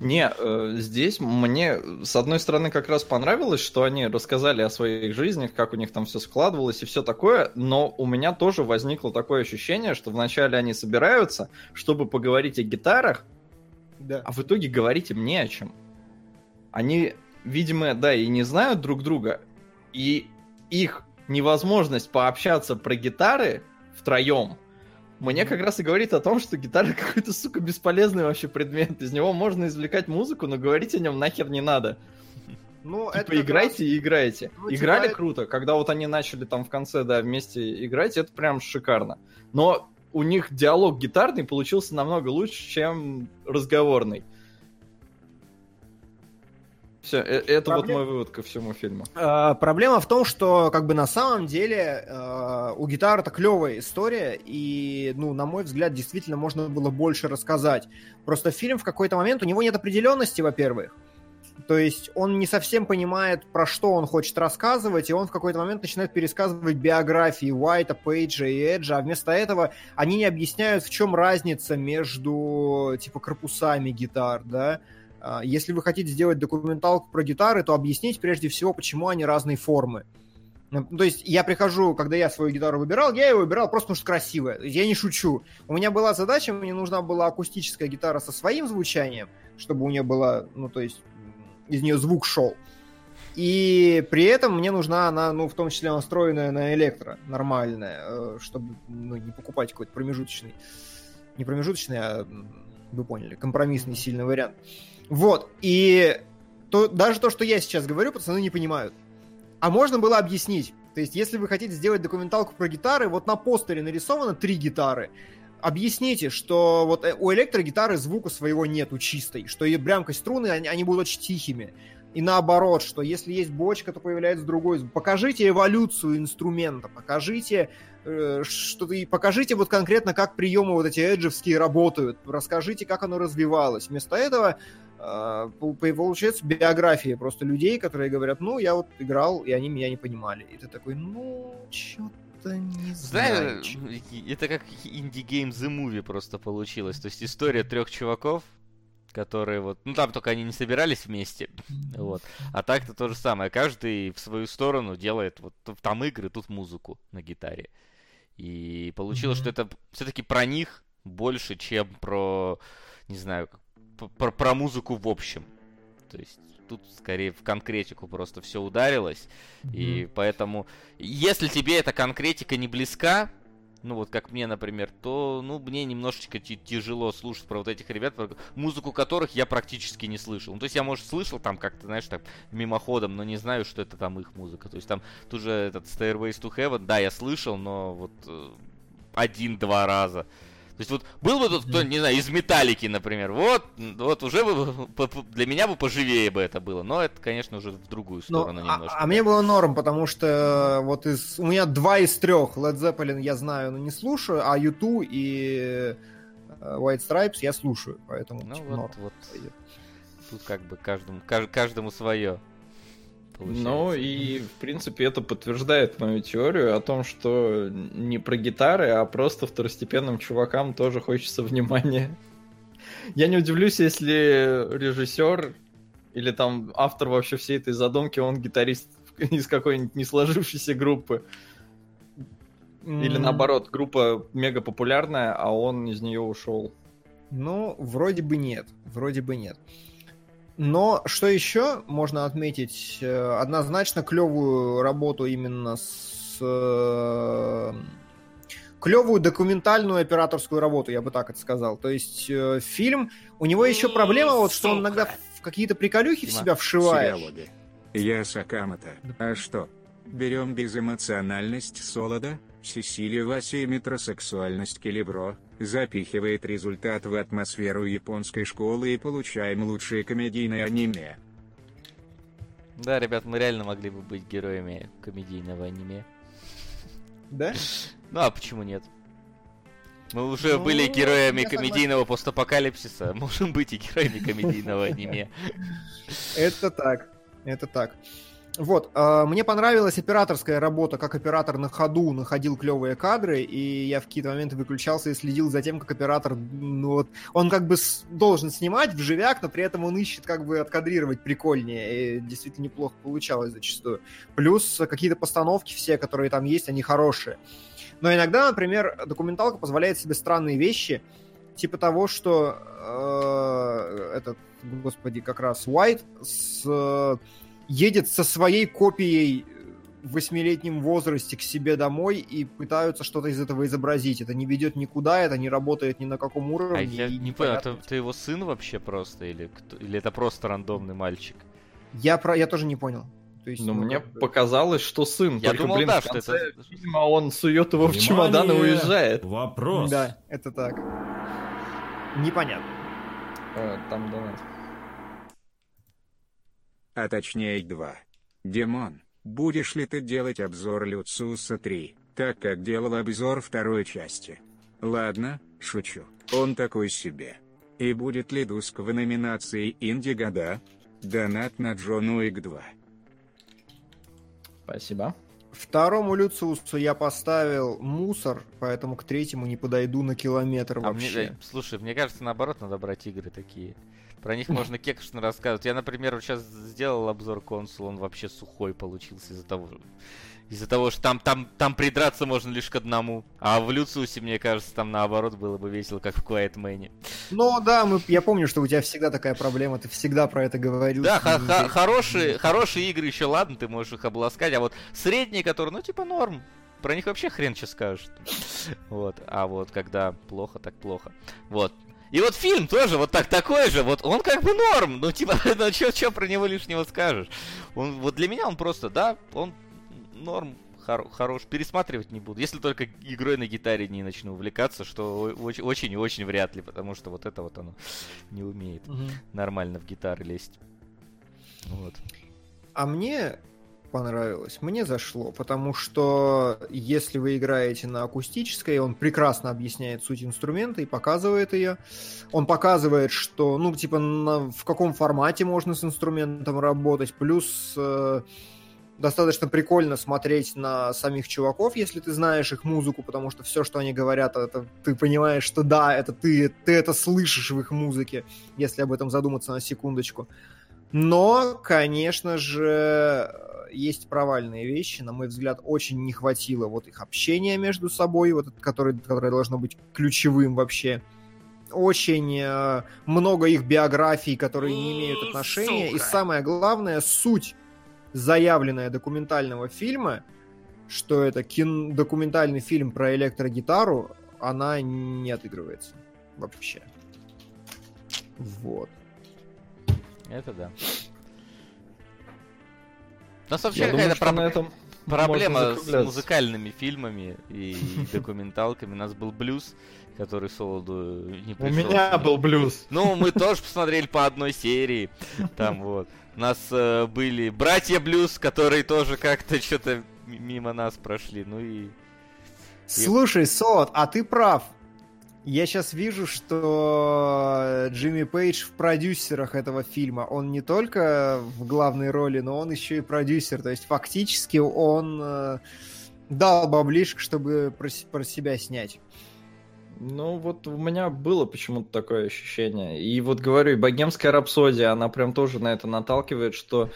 Не, э, здесь мне, с одной стороны, как раз понравилось, что они рассказали о своих жизнях, как у них там все складывалось и все такое, но у меня тоже возникло такое ощущение, что вначале они собираются, чтобы поговорить о гитарах, да. а в итоге говорить им не о чем. Они, видимо, да, и не знают друг друга, и их невозможность пообщаться про гитары втроем мне как раз и говорит о том, что гитара какой-то, сука, бесполезный вообще предмет. Из него можно извлекать музыку, но говорить о нем нахер не надо. Ну, типа, это играйте раз... и играйте. Ну, Играли типа... круто, когда вот они начали там в конце, да, вместе играть, это прям шикарно. Но у них диалог гитарный получился намного лучше, чем разговорный. Все, э, это Проблем... вот мой вывод ко всему фильму. А, проблема в том, что как бы на самом деле а, у гитары это клевая история, и, ну, на мой взгляд, действительно можно было больше рассказать. Просто фильм в какой-то момент, у него нет определенности, во-первых. То есть он не совсем понимает, про что он хочет рассказывать, и он в какой-то момент начинает пересказывать биографии Уайта, Пейджа и Эджа, а вместо этого они не объясняют, в чем разница между, типа, корпусами гитар, да, если вы хотите сделать документалку про гитары, то объяснить прежде всего, почему они разной формы. То есть я прихожу, когда я свою гитару выбирал, я ее выбирал просто потому что красивая. Я не шучу. У меня была задача, мне нужна была акустическая гитара со своим звучанием, чтобы у нее была, ну то есть из нее звук шел. И при этом мне нужна она, ну, в том числе настроенная на электро, нормальная, э, чтобы ну, не покупать какой-то промежуточный, не промежуточный, а вы поняли, компромиссный сильный вариант. Вот, и то, даже то, что я сейчас говорю, пацаны не понимают. А можно было объяснить. То есть, если вы хотите сделать документалку про гитары, вот на постере нарисовано три гитары. Объясните, что вот э, у электрогитары звука своего нету чистой, что и блямкость струны, они, они будут очень тихими. И наоборот, что если есть бочка, то появляется другой звук. Покажите эволюцию инструмента, покажите что и покажите вот конкретно, как приемы вот эти эджевские работают, расскажите, как оно развивалось. Вместо этого а, получается биографии просто людей, которые говорят, ну, я вот играл, и они меня не понимали. И ты такой, ну, что-то не знаю. Знаешь, это как Game The Movie просто получилось. То есть история трех чуваков, которые вот, ну там только они не собирались вместе, вот. А так-то то же самое. Каждый в свою сторону делает вот там игры, тут музыку на гитаре. И получилось, mm-hmm. что это все-таки про них больше, чем про, не знаю, про, про музыку в общем. То есть тут скорее в конкретику просто все ударилось. Mm-hmm. И поэтому, если тебе эта конкретика не близка, ну вот как мне, например, то, ну, мне немножечко тяжело слушать про вот этих ребят, про музыку которых я практически не слышал. Ну, то есть я, может, слышал там как-то, знаешь, так, мимоходом, но не знаю, что это там их музыка. То есть там тоже этот Stairways to Heaven, да, я слышал, но вот э, один-два раза. То есть вот был бы тут кто, не знаю, из металлики, например, вот, вот уже бы, для меня бы поживее бы это было, но это, конечно, уже в другую ну, сторону ну, немножко. А, а мне было норм, потому что вот из, у меня два из трех Led Zeppelin я знаю, но не слушаю, а U2 и э, White Stripes я слушаю, поэтому ну, типа, вот, норм. вот. Тут как бы каждому, каждому свое. Получается. Ну и, в принципе, это подтверждает мою теорию о том, что не про гитары, а просто второстепенным чувакам тоже хочется внимания. Я не удивлюсь, если режиссер или там автор вообще всей этой задумки, он гитарист из какой-нибудь не сложившейся группы. Или наоборот, группа мега популярная, а он из нее ушел. Ну, вроде бы нет. Вроде бы нет. Но что еще можно отметить? Э, Однозначно клевую работу именно с... э, Клевую документальную операторскую работу, я бы так это сказал. То есть э, фильм... У него еще проблема, вот что он иногда в какие-то приколюхи в себя вшивает. Сериалоги. Я Сакамото. А что? Берем безэмоциональность Солода, Сесилию Васи и метросексуальность Келебро, запихивает результат в атмосферу японской школы и получаем лучшее комедийное аниме. Да, ребят, мы реально могли бы быть героями комедийного аниме. Да? Ну а почему нет? Мы уже Ну, были героями я согласен. комедийного постапокалипсиса, можем быть и героями комедийного аниме. Это так. Это так. Вот, э, мне понравилась операторская работа, как оператор на ходу находил клевые кадры, и я в какие-то моменты выключался и следил за тем, как оператор, ну вот, он как бы должен снимать в живяк, но при этом он ищет как бы откадрировать прикольнее, и действительно неплохо получалось зачастую. Плюс какие-то постановки все, которые там есть, они хорошие. Но иногда, например, документалка позволяет себе странные вещи, типа того, что э, этот, господи, как раз Уайт с, едет со своей копией в восьмилетнем возрасте к себе домой и пытаются что-то из этого изобразить. Это не ведет никуда, это не работает ни на каком уровне. А я не понял, это, это его сын вообще просто, или, кто- или это просто рандомный мальчик? Я, про... я тоже не понял. То есть, Но ну, мне как показалось, что сын. Я Только, думал, блин, да, в что конце это- фильма он сует его в Внимание! чемодан и уезжает. Вопрос. Да, это так. Непонятно. Э, Там донат. А точнее два. Димон, будешь ли ты делать обзор Люциуса 3, так как делал обзор второй части? Ладно, шучу. Он такой себе. И будет ли Дуск в номинации Инди года? Донат на Джон Уик 2. Спасибо. Второму Люциусу я поставил мусор, поэтому к третьему не подойду на километр А мне- вообще. э, слушай, мне кажется, наоборот, надо брать игры такие. Про них можно кекшно рассказывать. Я, например, сейчас сделал обзор консул, он вообще сухой получился из-за того, из-за того, что там, там, там придраться можно лишь к одному. А в Люциусе, мне кажется, там наоборот было бы весело, как в Quiet Man. Ну да, мы, я помню, что у тебя всегда такая проблема, ты всегда про это говорил. Да, ха- интересно. хорошие, хорошие игры еще ладно, ты можешь их обласкать, а вот средние, которые, ну, типа норм, про них вообще хрен что скажешь. Вот, а вот когда плохо, так плохо. Вот. И вот фильм тоже вот так такой же, вот он как бы норм, ну типа, ну чё, чё про него лишнего скажешь? Он, вот для меня он просто, да, он норм, хоро- хорош, пересматривать не буду, если только игрой на гитаре не начну увлекаться, что очень- очень и очень вряд ли, потому что вот это вот оно не умеет Мгм. нормально в гитары лезть. Вот. А мне понравилось, мне зашло, потому что если вы играете на акустической, он прекрасно объясняет суть инструмента и показывает ее. Он показывает, что, ну, типа, на- в каком формате можно с инструментом работать, плюс э, достаточно прикольно смотреть на самих чуваков, если ты знаешь их музыку, потому что все, что они говорят, это ты понимаешь, что да, это ты, ты это слышишь в их музыке, если об этом задуматься на секундочку. Но, конечно же, есть провальные вещи. На мой взгляд, очень не хватило вот их общения между собой, вот, это, которое, которое должно быть ключевым вообще. Очень э, много их биографий, которые не имеют отношения. И самое главное, суть заявленная документального фильма, что это кин- документальный фильм про электрогитару, она не отыгрывается вообще. Вот. Это да. У нас вообще какая-то проб- этом проблема с музыкальными фильмами и документалками. У нас был блюз, который Солоду не У пришел. меня был блюз. Ну, мы тоже посмотрели по одной серии. Там вот. У нас э, были братья Блюз, которые тоже как-то что-то мимо нас прошли. Ну и... Слушай, Сот, а ты прав. Я сейчас вижу, что Джимми Пейдж в продюсерах этого фильма. Он не только в главной роли, но он еще и продюсер. То есть фактически он э, дал баблишек, чтобы про, про себя снять. Ну, вот у меня было почему-то такое ощущение. И вот говорю, и богемская рапсодия, она прям тоже на это наталкивает, что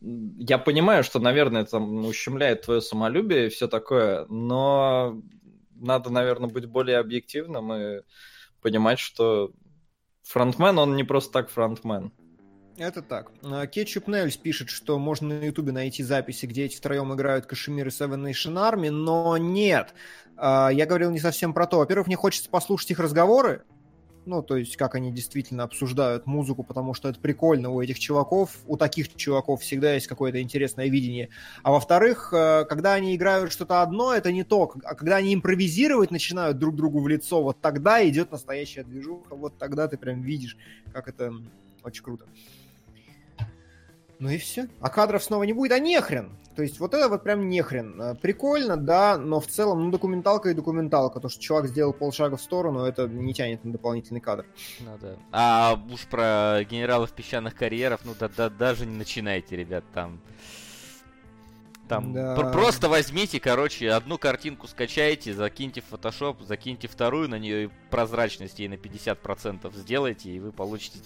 я понимаю, что, наверное, это ущемляет твое самолюбие и все такое, но надо, наверное, быть более объективным и понимать, что фронтмен, он не просто так фронтмен. Это так. А, Кетчуп Нельс пишет, что можно на Ютубе найти записи, где эти втроем играют Кашемир и Seven Nation Army, но нет. А, я говорил не совсем про то. Во-первых, мне хочется послушать их разговоры, ну, то есть, как они действительно обсуждают музыку, потому что это прикольно у этих чуваков, у таких чуваков всегда есть какое-то интересное видение. А во-вторых, э, когда они играют что-то одно, это не то. А когда они импровизировать начинают друг другу в лицо, вот тогда идет настоящая движуха, вот тогда ты прям видишь, как это очень круто. Ну и все. А кадров снова не будет, а нехрен. То есть вот это вот прям нехрен. Э, прикольно, да, но в целом, ну, документалка и документалка. То, что чувак сделал полшага в сторону, это не тянет на дополнительный кадр. Ну да. А уж про генералов песчаных карьеров, ну да, да даже не начинайте, ребят, там... Там Да. пр- просто возьмите, короче, одну картинку скачайте, закиньте в Photoshop, закиньте вторую, на нее прозрачность ей на 50% сделайте, и вы получите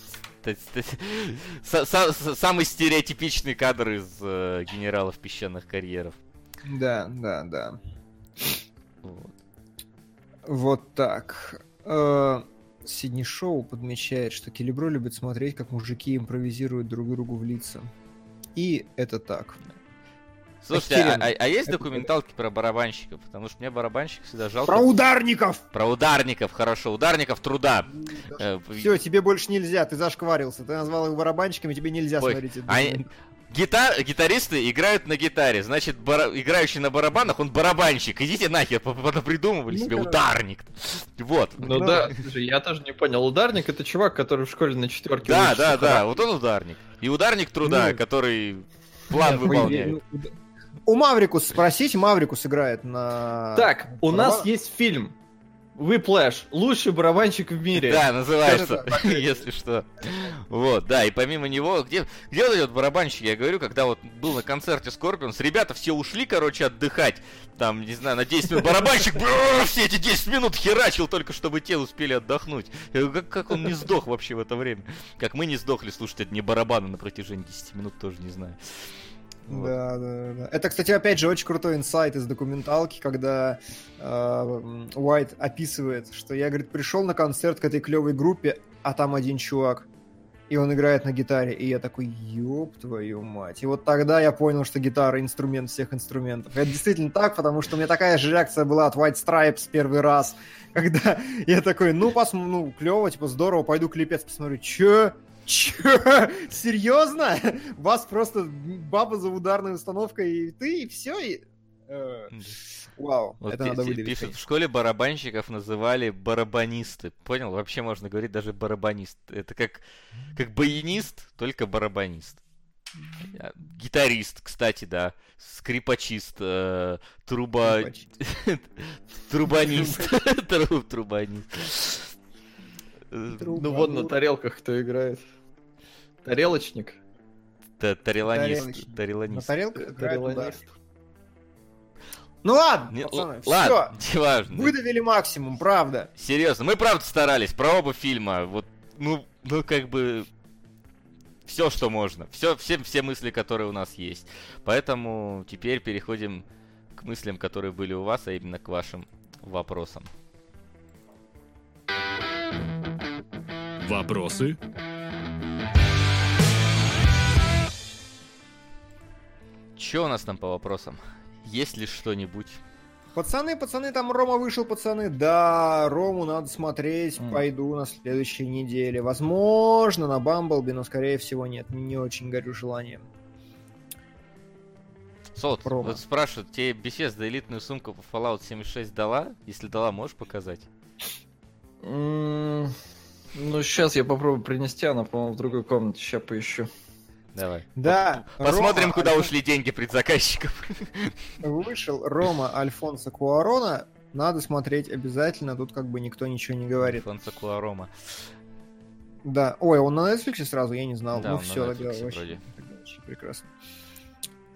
самый стереотипичный кадр из э, генералов песчаных карьеров. Да, да, да. Вот. Вот так. Э, Сидни Шоу подмечает, что Келебро любит смотреть, как мужики импровизируют друг другу в лица. И это так. Слушайте, а, а- а есть документалки про барабанщиков? Потому что мне барабанщиков всегда жалко. Про ударников! Про ударников, хорошо. Ударников труда. Э, Все, тебе больше нельзя, ты зашкварился. Ты назвал их барабанщиками, тебе нельзя Ой, смотреть. этот они-. Гитар... Гитаристы играют на гитаре, значит, бара- играющий на барабанах, он барабанщик. Идите нахер, придумывали Ну, себе ударник. Вот. Ну Ну да, слушай, я тоже не понял. Ударник это чувак, который в школе на четверке Да, да, да, вот он ударник. И ударник труда, Ну. который план выполняет. У Маврикус спросите, Маврикус играет на... Так, у нас барабанах. есть фильм. Whiplash, лучший барабанщик в мире. Да, называется, если что. Вот, да, и помимо него, где, где вот этот барабанщик, я говорю, когда вот был на концерте Scorpions, ребята все ушли, короче, отдыхать, там, не знаю, на 10 минут, барабанщик все эти 10 минут херачил только, чтобы те успели отдохнуть. Как, как он не сдох вообще в это время? Как мы не сдохли слушать одни барабаны на протяжении 10 минут, тоже не знаю. Вот. Да, да, да. Это, кстати, опять же, очень крутой инсайт из документалки, когда э, Уайт описывает, что я, говорит, пришел на концерт к этой клевой группе, а там один чувак, и он играет на гитаре, и я такой, ёб твою мать. И вот тогда я понял, что гитара инструмент всех инструментов. Это действительно так, потому что у меня такая же реакция была от White Stripes первый раз, когда я такой, ну, пос... ну, клево, типа, здорово, пойду клипец посмотрю. Чё? Чё? Серьезно? Вас просто баба за ударной установкой, и ты, и все, и... э, Вау, Вот это надо выдавить. пишут, в школе барабанщиков называли барабанисты. Понял? Вообще можно говорить даже барабанист. Это как, как баянист, только барабанист. А, Гитарист, кстати, да. Скрипачист, э, труба... Трубанист. Тру- Трубанист. Ну вот на тарелках кто играет. Тарелочник. та- Тареланист. Тареланист. ударник. Ну ладно, Не- пацаны, л- все. Ладно, неважно. Выдавили максимум, правда. Серьезно, мы правда старались про оба фильма. Вот, ну, ну как бы все, что можно. Все, все, все мысли, которые у нас есть. Поэтому теперь переходим к мыслям, которые были у вас, а именно к вашим вопросам. Вопросы? Че у нас там по вопросам? Есть ли что-нибудь? Пацаны, пацаны, там Рома вышел, пацаны. Да, Рому надо смотреть. Пойду на следующей неделе. Возможно, на Бамблби, но скорее всего нет. Не очень горю желанием. Солт, Промо. вот спрашивают, тебе Bethesda элитную сумку по Fallout 76 дала? Если дала, можешь показать? Ну, сейчас я попробую принести, она, по-моему, в другой комнате. Сейчас поищу. Давай. Да, Посмотрим, Рома куда ушли деньги предзаказчиков. Вышел Рома Альфонсо Куарона. Надо смотреть обязательно. Тут как бы никто ничего не говорит. Альфонсо Куарома. Да. Ой, он на Netflix сразу, я не знал. Да, ну он на все, Netflix тогда вообще, вроде. тогда вообще прекрасно.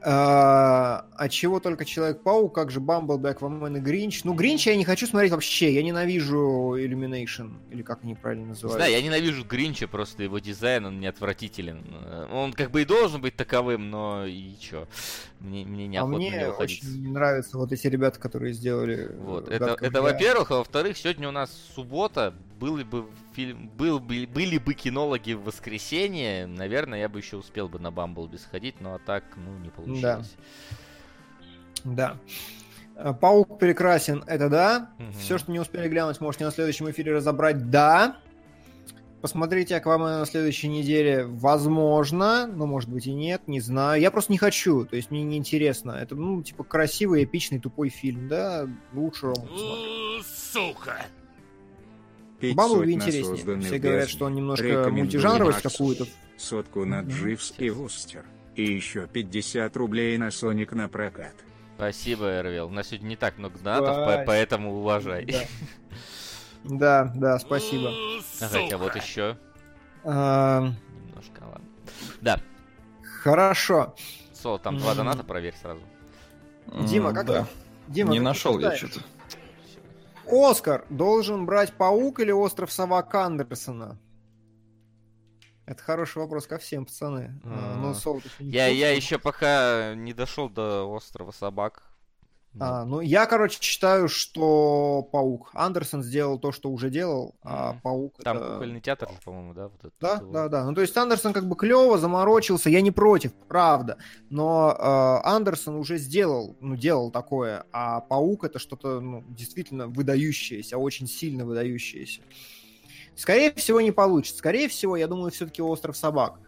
А, а чего только Человек-паук, как же Бамблби, Аквамен и Гринч? Ну, Гринча я не хочу смотреть вообще, я ненавижу Illumination, или как они правильно Не называют. знаю, я ненавижу Гринча, просто его дизайн, он не отвратителен. Он как бы и должен быть таковым, но и чё. Мне, мне а неохота на мне него ходить. очень не нравятся вот эти ребята, которые сделали... Вот, э, это, «Гадкого это я». во-первых, а во-вторых, сегодня у нас суббота, был бы фильм, был бы, были бы кинологи в воскресенье, наверное, я бы еще успел бы на Бамблби сходить, но а так, ну, не получилось. Да. Э, Паук прекрасен, это да. Мгм. Все, что не успели глянуть, можете на следующем эфире разобрать, да. Посмотрите Аквамена на следующей неделе, возможно, но может быть и нет, не знаю. Я просто не хочу, то есть мне не интересно. Это, ну, типа, красивый, эпичный, тупой фильм, да, лучше Рому посмотреть. Сука! Сотна интереснее. Все говорят, что он немножко мультижанровость какую-то. Сотку на. Дживс и Вустер. И еще 50 рублей на Соник на прокат. Спасибо, Эрвел. У нас сегодня не так много донатов, по- поэтому уважай. Да. Да, да, спасибо. Ага, а вот еще А, немножко, ладно. Да, Хорошо. Сол, там два доната, проверь сразу. Дима, как да. Дима, Не нашел я что-то. Оскар должен брать Паук или Остров Собак Андерсона? Это хороший вопрос ко всем, пацаны. А, А, не Я, я еще пока не дошел до острова собак. А, ну, я, короче, считаю, что Паук. Андерсон сделал то, что уже делал, а. Паук... Там это- кукольный театр, по-моему, да? Вот этот Да, вот. да, да. Ну, то есть Андерсон как бы клево заморочился, я не против, правда. Но э, Андерсон уже сделал, ну, делал такое, а Паук это что-то, ну, действительно выдающееся, очень сильно выдающееся. Скорее всего, не получится. Скорее всего, я думаю, все-таки Остров собак.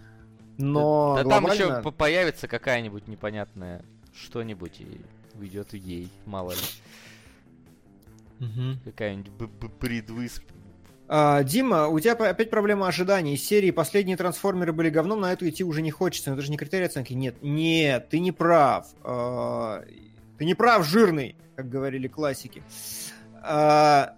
Но Да там глобально- еще по- появится какая-нибудь непонятная что-нибудь и уйдет ей, мало ли. Мгм. Какая-нибудь предвысп. А, Дима, у тебя опять проблема ожиданий. Из серии «Последние трансформеры были говном», на эту идти уже не хочется. Но это же не критерий оценки. Нет, нет, ты не прав. А, Ты не прав, жирный, как говорили классики. А,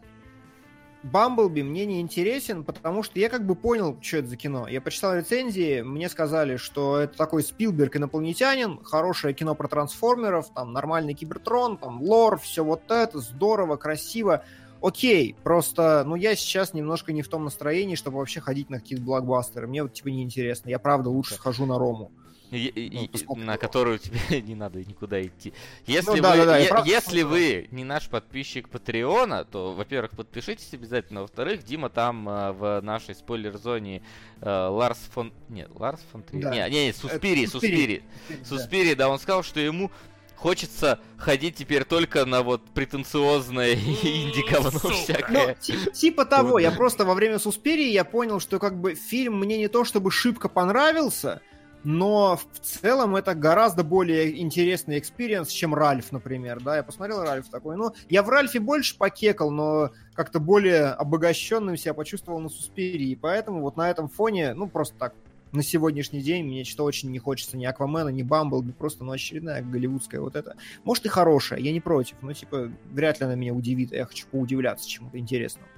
Бамблби мне не интересен, потому что я как бы понял, что это за кино. Я почитал рецензии, мне сказали, что это такой Спилберг инопланетянин, хорошее кино про трансформеров, там нормальный кибертрон, там лор, все вот это, здорово, красиво. Окей, просто, ну, я сейчас немножко не в том настроении, чтобы вообще ходить на какие-то блокбастеры. Мне вот, типа, неинтересно. Я, правда, лучше схожу на Рому. И- Ну, на которую тебе не надо никуда идти. Если, Ну вы, да, да, да, е- правда если вы не наш подписчик Патреона, то, во-первых, подпишитесь обязательно. Во-вторых, Дима там э, в нашей спойлер-зоне э, Ларс фон... Нет, Ларс фон Триер. Да. Не, не, не, Суспири, Это Суспири. Суспири, да, он сказал, что ему хочется ходить теперь только на вот претенциозное инди-говно Сука. Ну, всякое. ти- типа того, я просто во время Суспирии я понял, что как бы фильм мне не то чтобы шибко понравился, но в целом это гораздо более интересный experience, чем Ральф, например, да, я посмотрел Ральф такой, ну, я в Ральфе больше покекал, но как-то более обогащенным себя почувствовал на Суспирии, поэтому вот на этом фоне, ну, просто так, на сегодняшний день мне что-то очень не хочется ни Аквамена, ни Бамблби, просто, ну, очередная голливудская вот это. Может и хорошая, я не против, но, типа, вряд ли она меня удивит, а я хочу поудивляться чему-то интересному.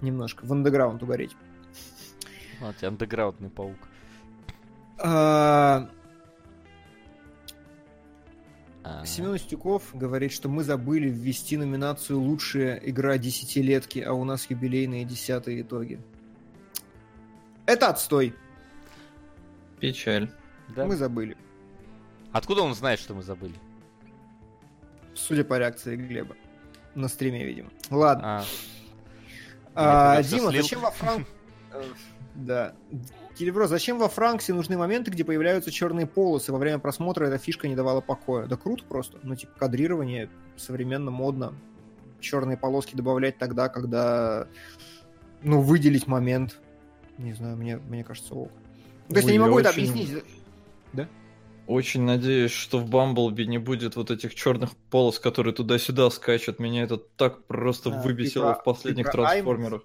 Немножко в андеграунд угореть. Вот, андеграундный паук. А, А, Семен Устюков говорит, что мы забыли ввести номинацию «Лучшая игра десятилетки», а у нас юбилейные десятые итоги. Это отстой. Печаль. да? Мы забыли. Откуда он знает, что мы забыли? Судя по реакции Глеба. На стриме, видимо. Ладно. А, А, Дима, слил. зачем во Франк... Э, Да. Келебро, зачем во Франксе нужны моменты, где появляются черные полосы? Во время просмотра эта фишка не давала покоя. Да круто просто. Ну, типа, кадрирование современно, модно. Черные полоски добавлять тогда, когда... Ну, выделить момент. Не знаю, мне, мне кажется, ок. То есть Ой, я не могу это очень- объяснить. Очень надеюсь, что в Бамблби не будет вот этих черных полос, которые туда-сюда скачут. Меня это так просто А, выбесило про- в последних трансформерах.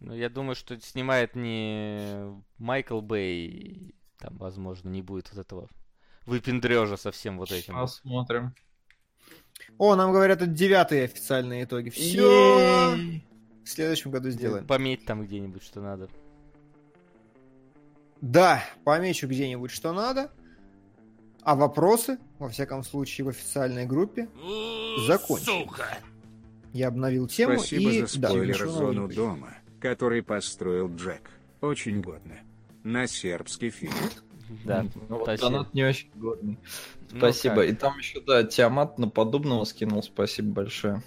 Ну, я думаю, что снимает не Майкл Бэй. Там, возможно, не будет вот этого выпендрежа со всем вот этим. Посмотрим. О, нам говорят, это девятые официальные итоги. Все. В следующем году сделаем. Пометь там где-нибудь, что надо. Да, помечу где-нибудь, что надо. А вопросы, во всяком случае, в официальной группе закончились. Я обновил тему Спасибо и... за да, спойлер на зону дома, который построил Джек. Очень годно. На сербский фильм. Да, Ну, вот спасибо. донат не очень годный. Ну Спасибо. как? И там еще, да, Тиамат на подобного скинул. Спасибо большое.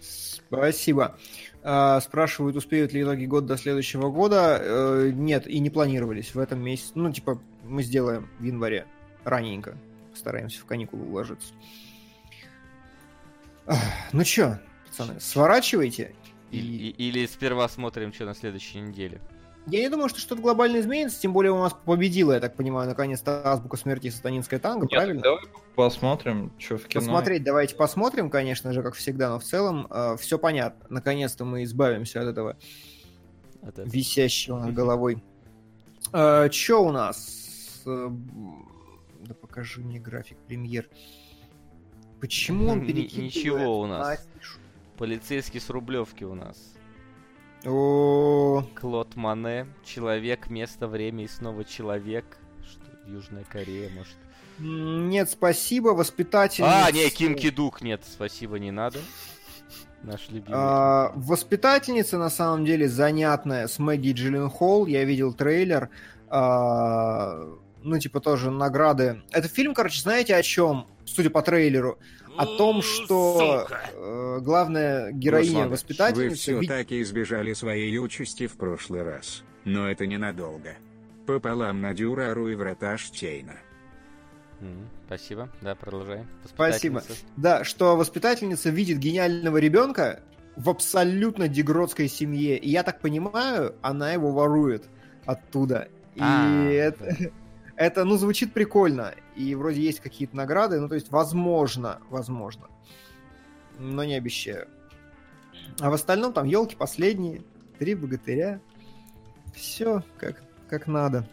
Спасибо. А, спрашивают, успеют ли итоги года до следующего года. Э, нет, и не планировались в этом месяце. Ну, типа, мы сделаем в январе. Раненько. Стараемся в каникулы уложиться. Ну чё, пацаны, сворачивайте. И- И... и- Или сперва смотрим, что на следующей неделе. Я не думаю, что что-то глобально изменится, тем более у нас победила, я так понимаю, наконец-то азбука смерти и сатанинская танго, Нет, правильно? Давай посмотрим, что в кино. Посмотреть давайте посмотрим, конечно же, как всегда, но в целом все понятно. Наконец-то мы избавимся от этого Вот это. висящего над головой. Э, Чё у нас? Э, Да покажи мне график премьер. Почему он перекидывает ничего у нас. Полицейский с Рублевки у нас. О, Клод Мане, Человек, Место, Время и снова Человек. Что, Южная Корея, может. Нет, спасибо, воспитательница. А, не, Ким Кидук, нет, спасибо, не надо. Наш любимый. А, Воспитательница, на самом деле, занятная, с Мэгги Джилленхол. Я видел трейлер. А, Ну, типа, тоже награды. Это фильм, короче, знаете о чем? Судя по трейлеру. О том, что э, главная героиня Руслан, Вы все таки избежали своей участи в прошлый раз. Но это ненадолго. Пополам на Дюрару и врата Штейна. Спасибо, да, продолжаем. Спасибо. Да, что воспитательница видит гениального ребенка в абсолютно дегродской семье. И я так понимаю, она его ворует оттуда. И А, это, это, ну, звучит прикольно. И вроде есть какие-то награды. Ну, то есть, возможно, возможно. Но не обещаю. А в остальном там елки последние, три богатыря. Все как, как надо.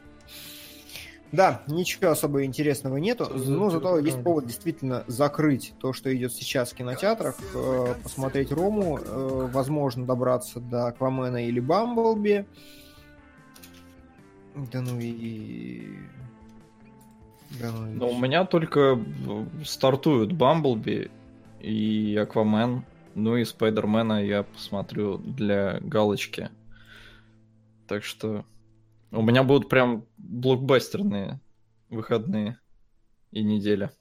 Да, ничего особо интересного нету, но зато есть повод действительно закрыть то, что идет сейчас в кинотеатрах, э, посмотреть Рому, э, возможно добраться до Аквамена или Бамблби. Да ну и... Но у меня только э, стартуют Бамблби и Аквамен. Ну и Спайдермена я посмотрю для галочки. Так что у меня будут прям блокбастерные выходные и неделя.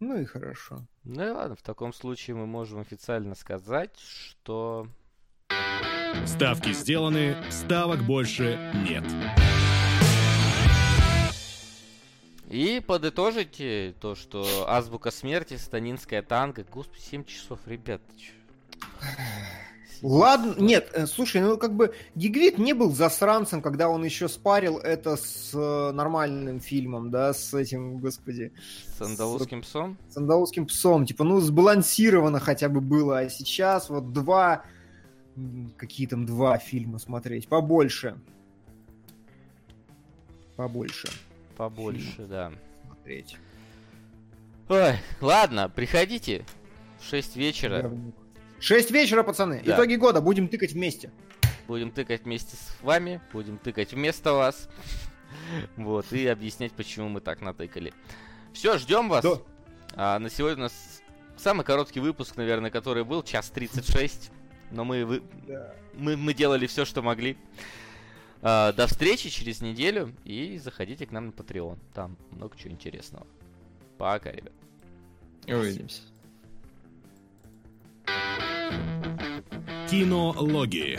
Ну и хорошо. Ну и ладно, в таком случае мы можем официально сказать, что... Ставки сделаны, ставок больше нет. И подытожите то, что Азбука Смерти, Станинская танго. Господи, 7 часов, ребят. Ладно, нет, э, слушай, ну как бы Гигвит не был засранцем, когда он еще спарил это с э, нормальным фильмом, да, с этим, господи, С андалузским псом? с андалузским псом. Типа, ну, сбалансировано хотя бы было, а сейчас вот два, какие там два фильма смотреть, побольше. Побольше Побольше, да. смотреть. Ой, ладно, приходите в 6 вечера. Говнюк. Шесть вечера, пацаны. Да. Итоги года будем тыкать вместе. Будем тыкать вместе с вами, будем тыкать вместо вас. Вот, и объяснять, почему мы так натыкали. Все, ждем вас. Да. А на сегодня у нас самый короткий выпуск, наверное, который был, час 36. Но мы, вы- мы, мы делали все, что могли. А, до встречи через неделю и заходите к нам на Patreon. Там много чего интересного. Пока, ребят. Увидимся. Кинологии.